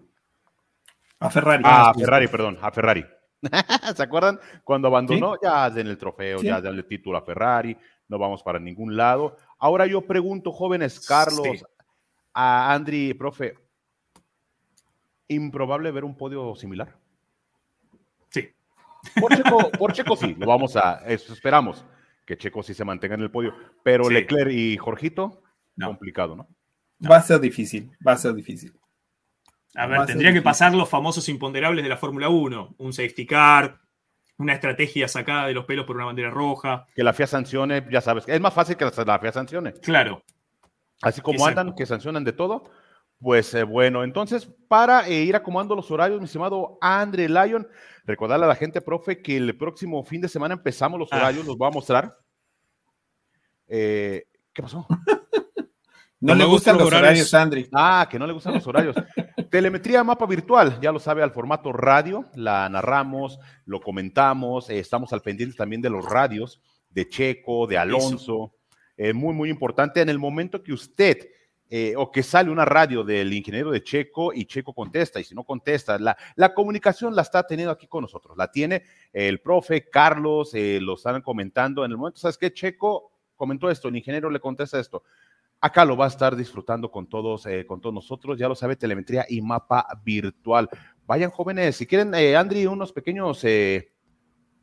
[SPEAKER 4] A Ferrari.
[SPEAKER 2] Ah, a
[SPEAKER 4] Sí.
[SPEAKER 2] Ferrari, perdón, a Ferrari. ¿Se acuerdan? Cuando abandonó, ya en el trofeo,
[SPEAKER 4] Sí.
[SPEAKER 2] ya darle el título a Ferrari, no vamos para ningún lado. Ahora yo pregunto, jóvenes, Carlos,
[SPEAKER 1] Sí.
[SPEAKER 2] a Andri, profe, ¿improbable ver un podio similar?
[SPEAKER 1] Sí.
[SPEAKER 2] Por Checo, por Checo sí, lo vamos a, eso esperamos, que Checo sí se mantenga en el podio, pero
[SPEAKER 1] Sí.
[SPEAKER 2] Leclerc y Jorgito,
[SPEAKER 1] No.
[SPEAKER 2] complicado, ¿no?
[SPEAKER 4] Va a ser difícil, va a ser difícil.
[SPEAKER 1] A
[SPEAKER 4] Va
[SPEAKER 1] ver, tendría que
[SPEAKER 4] difícil.
[SPEAKER 1] pasar los famosos imponderables de la Fórmula 1. Un safety car, una estrategia sacada de los pelos por una bandera roja.
[SPEAKER 2] Que la FIA sancione, ya sabes, es más fácil que la, la FIA sancione.
[SPEAKER 1] Claro,
[SPEAKER 2] Así como
[SPEAKER 1] Exacto.
[SPEAKER 2] andan, que sancionan de todo. Pues eh, bueno, entonces para eh, ir acomodando los horarios, mi estimado Andre Lyon, recordarle a la gente, profe, que el próximo fin de semana empezamos los
[SPEAKER 1] Ah.
[SPEAKER 2] horarios, los voy a mostrar. Eh, ¿Qué pasó?
[SPEAKER 4] No,
[SPEAKER 3] No
[SPEAKER 4] le gustan
[SPEAKER 3] gustan
[SPEAKER 4] los
[SPEAKER 3] los
[SPEAKER 4] horarios,
[SPEAKER 3] horarios.
[SPEAKER 4] Andri.
[SPEAKER 2] Ah, que no le gustan los horarios. Telemetría mapa virtual, ya lo sabe, al formato radio, la narramos, lo comentamos, eh, estamos al pendiente también de los radios de Checo, de Alonso. Eh, muy, muy importante. En el momento que usted eh, o que sale una radio del ingeniero de Checo y Checo contesta, y si no contesta, la, la comunicación la está teniendo aquí con nosotros. La tiene el profe Carlos, eh, lo están comentando en el momento, ¿sabes qué? Checo comentó esto, el ingeniero le contesta esto. Acá lo va a estar disfrutando con todos, eh, con todos nosotros, ya lo sabe, telemetría y mapa virtual. Vayan jóvenes, si quieren, eh, Andri, unos pequeños, eh,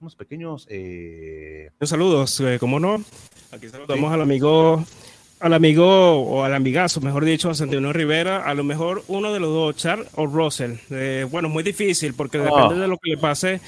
[SPEAKER 2] unos pequeños, eh,
[SPEAKER 3] Saludos, eh, ¿cómo no? Aquí saludamos al amigo, al amigo o al amigazo, mejor dicho, a Santiago Rivera, a lo mejor uno de los dos, Charles o Russell. Eh, bueno, muy difícil porque
[SPEAKER 2] Ah.
[SPEAKER 3] depende de lo que le pase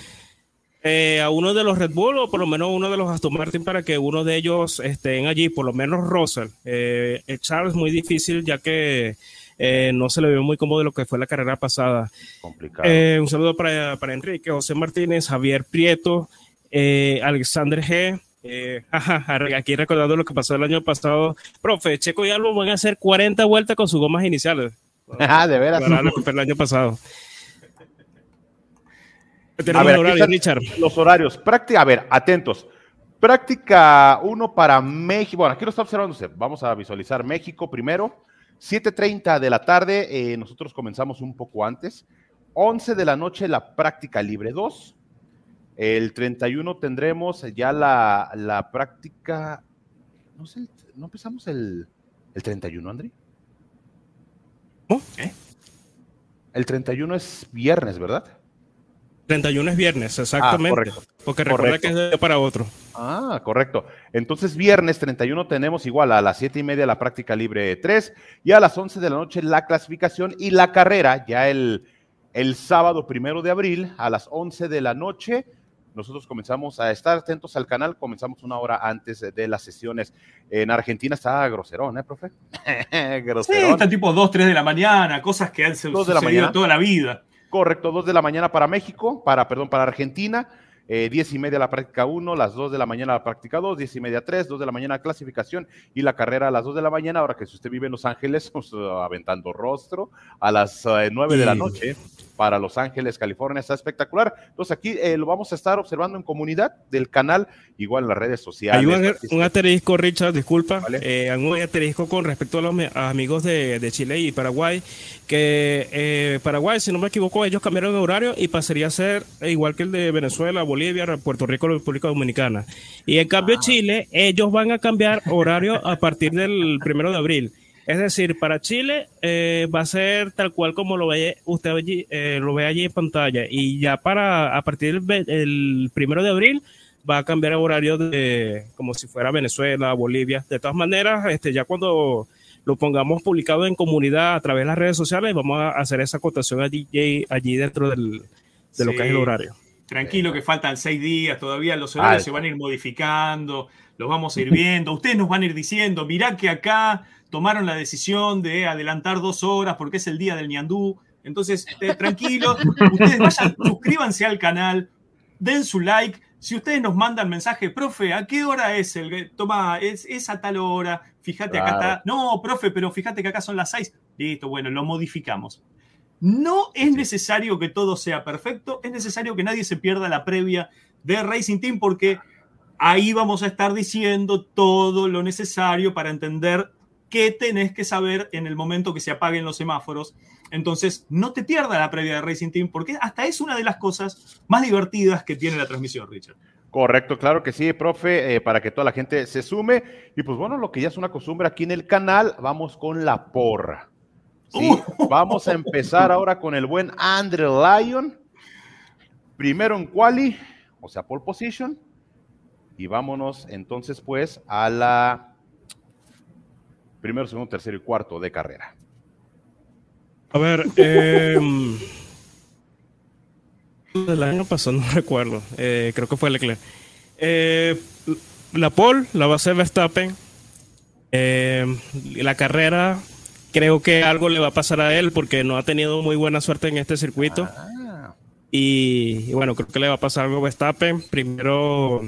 [SPEAKER 3] eh, a uno de los Red Bull o por lo menos uno de los Aston Martin para que uno de ellos estén allí, por lo menos Russell. Eh, el Charles muy difícil ya que eh, no se le vio muy cómodo lo que fue la carrera pasada.
[SPEAKER 2] complicados.
[SPEAKER 3] Eh, un saludo para, para Enrique, José Martínez, Javier Prieto, eh, Alexander G. eh, aquí recordando lo que pasó el año pasado. Profe, Checo y Albo van a hacer 40 vueltas con sus gomas iniciales.
[SPEAKER 2] Ah, de veras.
[SPEAKER 3] Para lo que fue el año pasado.
[SPEAKER 2] A ver,
[SPEAKER 3] horario, Richard.
[SPEAKER 2] Los horarios. Práctica, a ver, atentos. Práctica 1 para México. Bueno, aquí lo está observando usted. Vamos a visualizar México primero. 7.30 de la tarde. eh, nosotros comenzamos un poco antes. 11 de la noche la práctica libre 2. El 31 tendremos ya la, la práctica. No sé, ¿no empezamos el, el 31, Andri?
[SPEAKER 3] ¿Cómo?
[SPEAKER 1] ¿Eh?
[SPEAKER 2] El 31 es viernes, ¿verdad?
[SPEAKER 3] 31 es viernes, exactamente.
[SPEAKER 2] Ah,
[SPEAKER 3] porque recuerda
[SPEAKER 2] Correcto.
[SPEAKER 3] que es de día para otro.
[SPEAKER 2] Ah, correcto. Entonces, viernes 31 tenemos igual a las 7 y media la práctica libre 3 y a las 11 de la noche la clasificación y la carrera ya el, el sábado primero de abril a las 11 de la noche. Nosotros comenzamos a estar atentos al canal, comenzamos una hora antes de las sesiones. En Argentina está groserón, ¿eh, profe?
[SPEAKER 1] Sí,
[SPEAKER 2] groserón.
[SPEAKER 1] está tipo 2, 3 de la mañana, cosas que han su-
[SPEAKER 2] Dos de la
[SPEAKER 1] sucedido
[SPEAKER 2] mañana.
[SPEAKER 1] toda la vida.
[SPEAKER 2] Correcto, 2 de la mañana para México, para, perdón, para Argentina. eh, 10 y media la práctica 1, las 2 de la mañana la práctica 2, 10 y media 3, 2 de la mañana clasificación y la carrera a las 2 de la mañana. Ahora que si usted vive en Los Ángeles, pues, aventando rostro a las eh, 9 de la noche para Los Ángeles, California, está espectacular. Entonces aquí eh, lo vamos a estar observando en comunidad del canal, igual en las redes sociales.
[SPEAKER 3] Hay un, un asterisco, Richard, disculpa, ¿Vale? eh, un asterisco con respecto a los amigos de, de Chile y Paraguay, que eh, Paraguay, si no me equivoco, ellos cambiaron de horario y pasaría a ser igual que el de Venezuela, Bolivia, Puerto Rico, República Dominicana. Y en cambio ah. Chile, ellos van a cambiar horario a partir del primero de abril. Es decir, para Chile eh, va a ser tal cual como lo ve usted allí, eh, lo ve allí en pantalla. Y ya para a partir del primero de abril va a cambiar el horario de como si fuera Venezuela, Bolivia. De todas maneras, este, ya cuando lo pongamos publicado en comunidad a través de las redes sociales, vamos a hacer esa acotación allí, allí dentro del, de lo que es el horario.
[SPEAKER 1] Tranquilo que faltan seis días, todavía los horarios se van a ir modificando, los vamos a ir viendo, ustedes nos van a ir diciendo, mirá que acá tomaron la decisión de adelantar dos horas porque es el día del ñandú. Entonces, eh, tranquilos, ustedes vayan, suscríbanse al canal, den su like. Si ustedes nos mandan mensaje, profe, ¿a qué hora es el? Toma, es, es a tal hora. Fíjate, claro. acá está. No, profe, pero fíjate que acá son las seis. Listo, bueno, lo modificamos. No es necesario que todo sea perfecto, es necesario que nadie se pierda la previa de Racing Team porque ahí vamos a estar diciendo todo lo necesario para entender qué tenés que saber en el momento que se apaguen los semáforos. Entonces, no te pierdas la previa de Racing Team, porque hasta es una de las cosas más divertidas que tiene la transmisión, Richard.
[SPEAKER 2] Correcto, claro que sí, profe, eh, para que toda la gente se sume. Y pues bueno, lo que ya es una costumbre aquí en el canal, vamos con la porra. Sí, uh. Vamos a empezar ahora con el buen Andrew Lyon. Primero en quali, o sea, pole position. Y vámonos entonces pues a la primero, segundo, tercero y cuarto de carrera.
[SPEAKER 3] A ver, eh, el año pasado no recuerdo, eh, creo que fue Leclerc. Eh, la pole la va a hacer Verstappen. Eh, la carrera, creo que algo le va a pasar a él porque no ha tenido muy buena suerte en este circuito. Ah. Y, y, bueno, creo que le va a pasar algo a Verstappen. Primero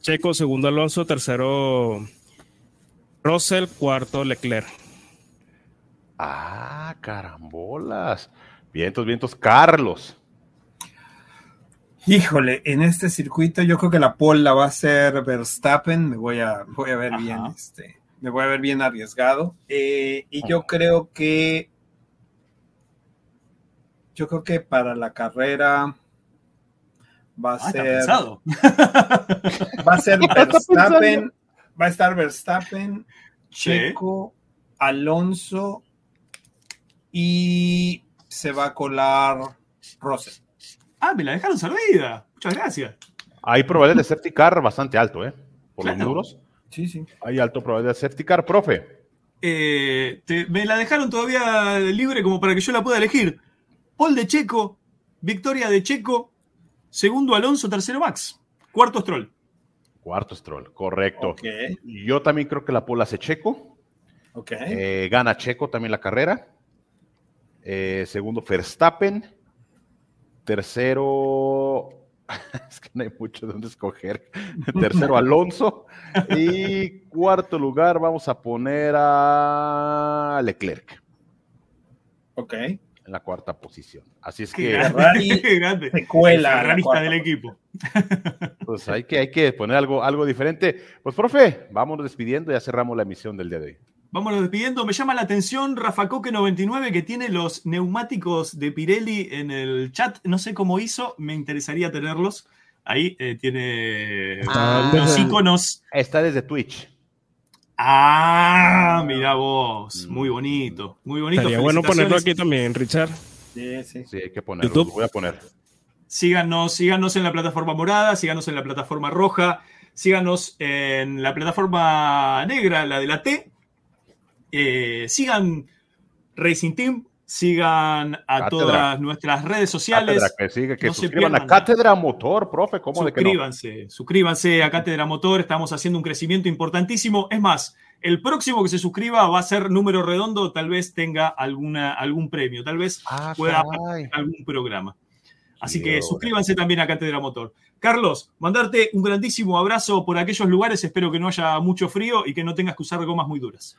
[SPEAKER 3] Checo, segundo Alonso, tercero Russell, cuarto Leclerc.
[SPEAKER 2] Ah, carambolas. Vientos, vientos, Carlos.
[SPEAKER 4] Híjole, en este circuito yo creo que la pole la va a hacer Verstappen. Me voy a, voy a ver Ajá. bien, este, me voy a ver bien arriesgado. Eh, y yo creo que, yo creo que para la carrera va a ah, ser, va a ser Verstappen va a estar Verstappen, Checo, sí. Alonso y se va a colar Russell.
[SPEAKER 1] Ah, me la dejaron servida. Muchas gracias.
[SPEAKER 2] Hay probabilidad de safety car bastante alto, ¿eh? Por claro. los muros.
[SPEAKER 4] Sí, sí.
[SPEAKER 2] Hay alto probabilidad de safety car, profe.
[SPEAKER 1] Eh, te, me la dejaron todavía libre como para que yo la pueda elegir. Paul de Checo, victoria de Checo, segundo Alonso, tercero Max, cuarto Stroll.
[SPEAKER 2] Cuarto Stroll, correcto. Okay. Yo también creo que la pole hace Checo.
[SPEAKER 4] Okay.
[SPEAKER 2] Eh, gana Checo también la carrera. Eh, segundo, Verstappen. Tercero, es que no hay mucho de dónde escoger. Tercero, Alonso. Y cuarto lugar, vamos a poner a Leclerc.
[SPEAKER 4] Ok.
[SPEAKER 2] En la cuarta posición. Así es
[SPEAKER 1] qué
[SPEAKER 2] que.
[SPEAKER 1] Grande, qué grande.
[SPEAKER 4] Se cuela.
[SPEAKER 1] La lista del equipo.
[SPEAKER 2] Pues hay que, hay que poner algo, algo diferente. Pues, profe, vámonos despidiendo, ya cerramos la emisión del día de hoy.
[SPEAKER 1] Vámonos despidiendo. Me llama la atención Rafa Coque 99 que tiene los neumáticos de Pirelli en el chat. No sé cómo hizo, me interesaría tenerlos. Ahí eh, tiene
[SPEAKER 2] Ah,
[SPEAKER 1] los iconos.
[SPEAKER 2] Está desde Twitch.
[SPEAKER 1] Ah, mira vos. Muy bonito, muy bonito.
[SPEAKER 3] Estaría bueno ponerlo aquí también, Richard.
[SPEAKER 4] Sí, sí.
[SPEAKER 2] Sí, hay que ponerlo.
[SPEAKER 3] YouTube.
[SPEAKER 2] Lo voy a poner.
[SPEAKER 1] Síganos, síganos en la plataforma morada, síganos en la plataforma roja, síganos en la plataforma negra, la de la T. Eh, sigan Racing Team, sigan a
[SPEAKER 2] Cátedra.
[SPEAKER 1] todas nuestras redes sociales.
[SPEAKER 2] Cátedra, que
[SPEAKER 1] No se
[SPEAKER 2] suscriban a
[SPEAKER 1] pierdan nada.
[SPEAKER 2] Cátedra Motor, profe. ¿Cómo de que no?
[SPEAKER 1] Suscríbanse, suscríbanse a Cátedra Motor, estamos haciendo un crecimiento importantísimo. Es más, el próximo que se suscriba va a ser número redondo, tal vez tenga alguna, algún premio, tal vez
[SPEAKER 2] Ah,
[SPEAKER 1] pueda algún programa. Así que suscríbanse también a Cátedra Motor. Carlos, mandarte un grandísimo abrazo por aquellos lugares. Espero que no haya mucho frío y que no tengas que usar gomas muy duras.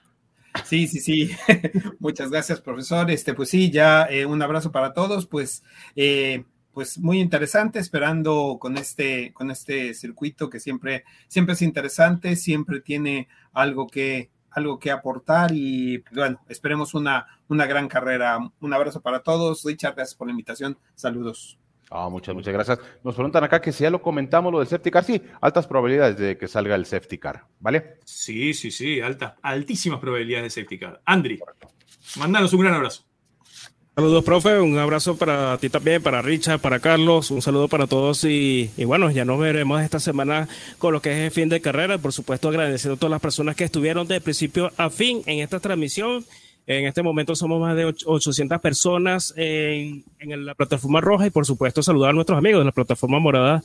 [SPEAKER 4] Sí, sí, sí. Muchas gracias, profesor. Este, pues sí, ya eh, un abrazo para todos. Pues, eh, pues muy interesante, esperando con este, con este circuito que siempre, siempre es interesante, siempre tiene algo que, algo que aportar y bueno, esperemos una, una gran carrera. Un abrazo para todos. Richard, gracias por la invitación. Saludos.
[SPEAKER 2] Ah, muchas, muchas gracias. Nos preguntan acá que si ya lo comentamos lo del safety car. Sí, altas probabilidades de que salga el safety car, ¿vale?
[SPEAKER 1] Sí, sí, sí, altas, altísimas probabilidades de safety car. Andri, mándanos un gran abrazo.
[SPEAKER 3] Saludos, profe. Un abrazo para ti también, para Richard, para Carlos. Un saludo para todos. Y, y, bueno, ya nos veremos esta semana con lo que es el fin de carrera. Por supuesto, agradeciendo a todas las personas que estuvieron de principio a fin en esta transmisión. En este momento somos más de 800 personas en, en, la plataforma roja y por supuesto saludar a nuestros amigos de la plataforma morada.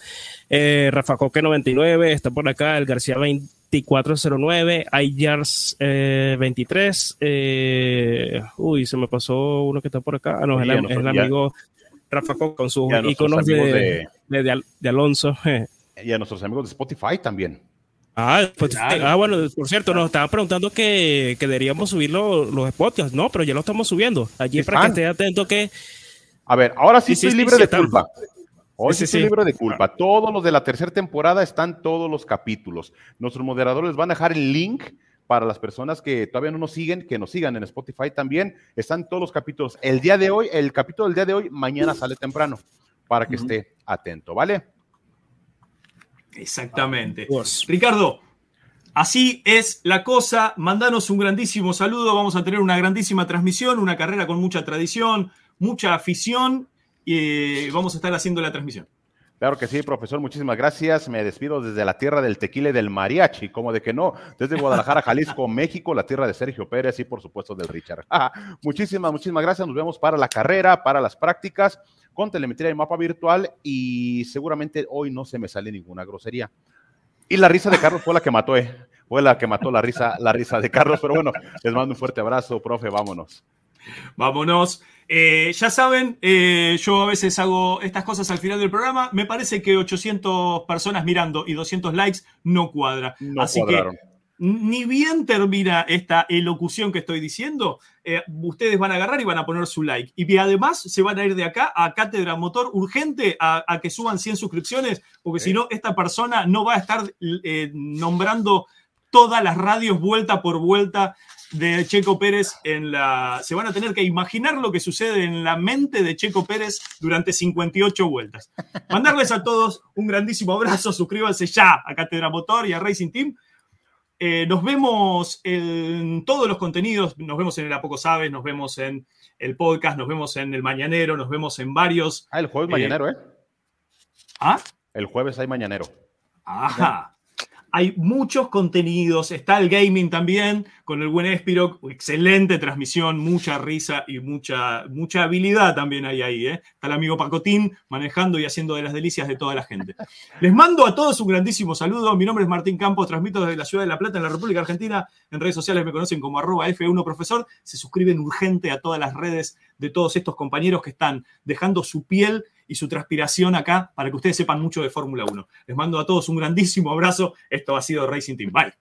[SPEAKER 3] Eh, Rafa Coque 99 está por acá, el García 2409, Ayars eh, 23. Eh, uy, se me pasó uno que está por acá. Ah, no, es, el, amigo Rafa Coque con sus iconos de, de, de, de, Alonso.
[SPEAKER 2] Y a nuestros amigos de Spotify también.
[SPEAKER 3] Ah, pues, claro. ah, bueno, por cierto, nos estaban preguntando que, que deberíamos subir los, los podcasts. No, pero ya lo estamos subiendo. Allí para que esté atento que.
[SPEAKER 2] A ver, ahora sí, sí estoy sí, libre de culpa. Hoy sí, estoy libre de culpa. Todos los de la tercera temporada están todos los capítulos. Nuestros moderadores les van a dejar el link para las personas que todavía no nos siguen, que nos sigan en Spotify también. Están todos los capítulos. El día de hoy, el capítulo del día de hoy, mañana sale temprano para que uh -huh. esté atento, ¿vale?
[SPEAKER 1] Exactamente. Ricardo, así es la cosa. Mandanos un grandísimo saludo. Vamos a tener una grandísima transmisión, una carrera con mucha tradición, mucha afición y vamos a estar haciendo la transmisión.
[SPEAKER 2] Claro que sí, profesor, muchísimas gracias. Me despido desde la tierra del tequila y del mariachi, como de que no, desde Guadalajara, Jalisco, México, la tierra de Sergio Pérez y por supuesto del Richard. Ah, muchísimas, muchísimas gracias. Nos vemos para la carrera, para las prácticas, con telemetría y mapa virtual y seguramente hoy no se me sale ninguna grosería. Y la risa de Carlos fue la que mató, eh. fue la que mató la risa, la risa de Carlos, pero bueno, les mando un fuerte abrazo, profe, vámonos.
[SPEAKER 1] Vámonos. Eh, ya saben, eh, yo a veces hago estas cosas al final del programa. Me parece que 800 personas mirando y 200 likes no cuadra.
[SPEAKER 2] No
[SPEAKER 1] Así
[SPEAKER 2] cuadraron.
[SPEAKER 1] que ni bien termina esta elocución que estoy diciendo, eh, ustedes van a agarrar y van a poner su like. Y además se van a ir de acá a Cátedra Motor urgente a, a que suban 100 suscripciones, porque si no, esta persona no va a estar nombrando todas las radios vuelta por vuelta de Checo Pérez en la... Se van a tener que imaginar lo que sucede en la mente de Checo Pérez durante 58 vueltas. Mandarles a todos un grandísimo abrazo, suscríbanse ya a Cátedra Motor y a Racing Team. Eh, nos vemos en todos los contenidos, nos vemos en el A Poco Sabes, nos vemos en el podcast, nos vemos en el Mañanero, nos vemos en varios...
[SPEAKER 2] Ah, el jueves eh, Mañanero, ¿eh?
[SPEAKER 1] ¿Ah?
[SPEAKER 2] El jueves hay Mañanero.
[SPEAKER 1] Ajá hay muchos contenidos, está el gaming también con el buen Espiroc, excelente transmisión, mucha risa y mucha, mucha habilidad también hay ahí. ¿eh? Está el amigo Pacotín manejando y haciendo de las delicias de toda la gente. Les mando a todos un grandísimo saludo, mi nombre es Martín Campos, transmito desde la ciudad de La Plata en la República Argentina, en redes sociales me conocen como arroba F1 Profesor, se suscriben urgente a todas las redes de todos estos compañeros que están dejando su piel y su transpiración acá para que ustedes sepan mucho de Fórmula 1. Les mando a todos un grandísimo abrazo. Esto ha sido Racing Team. Bye.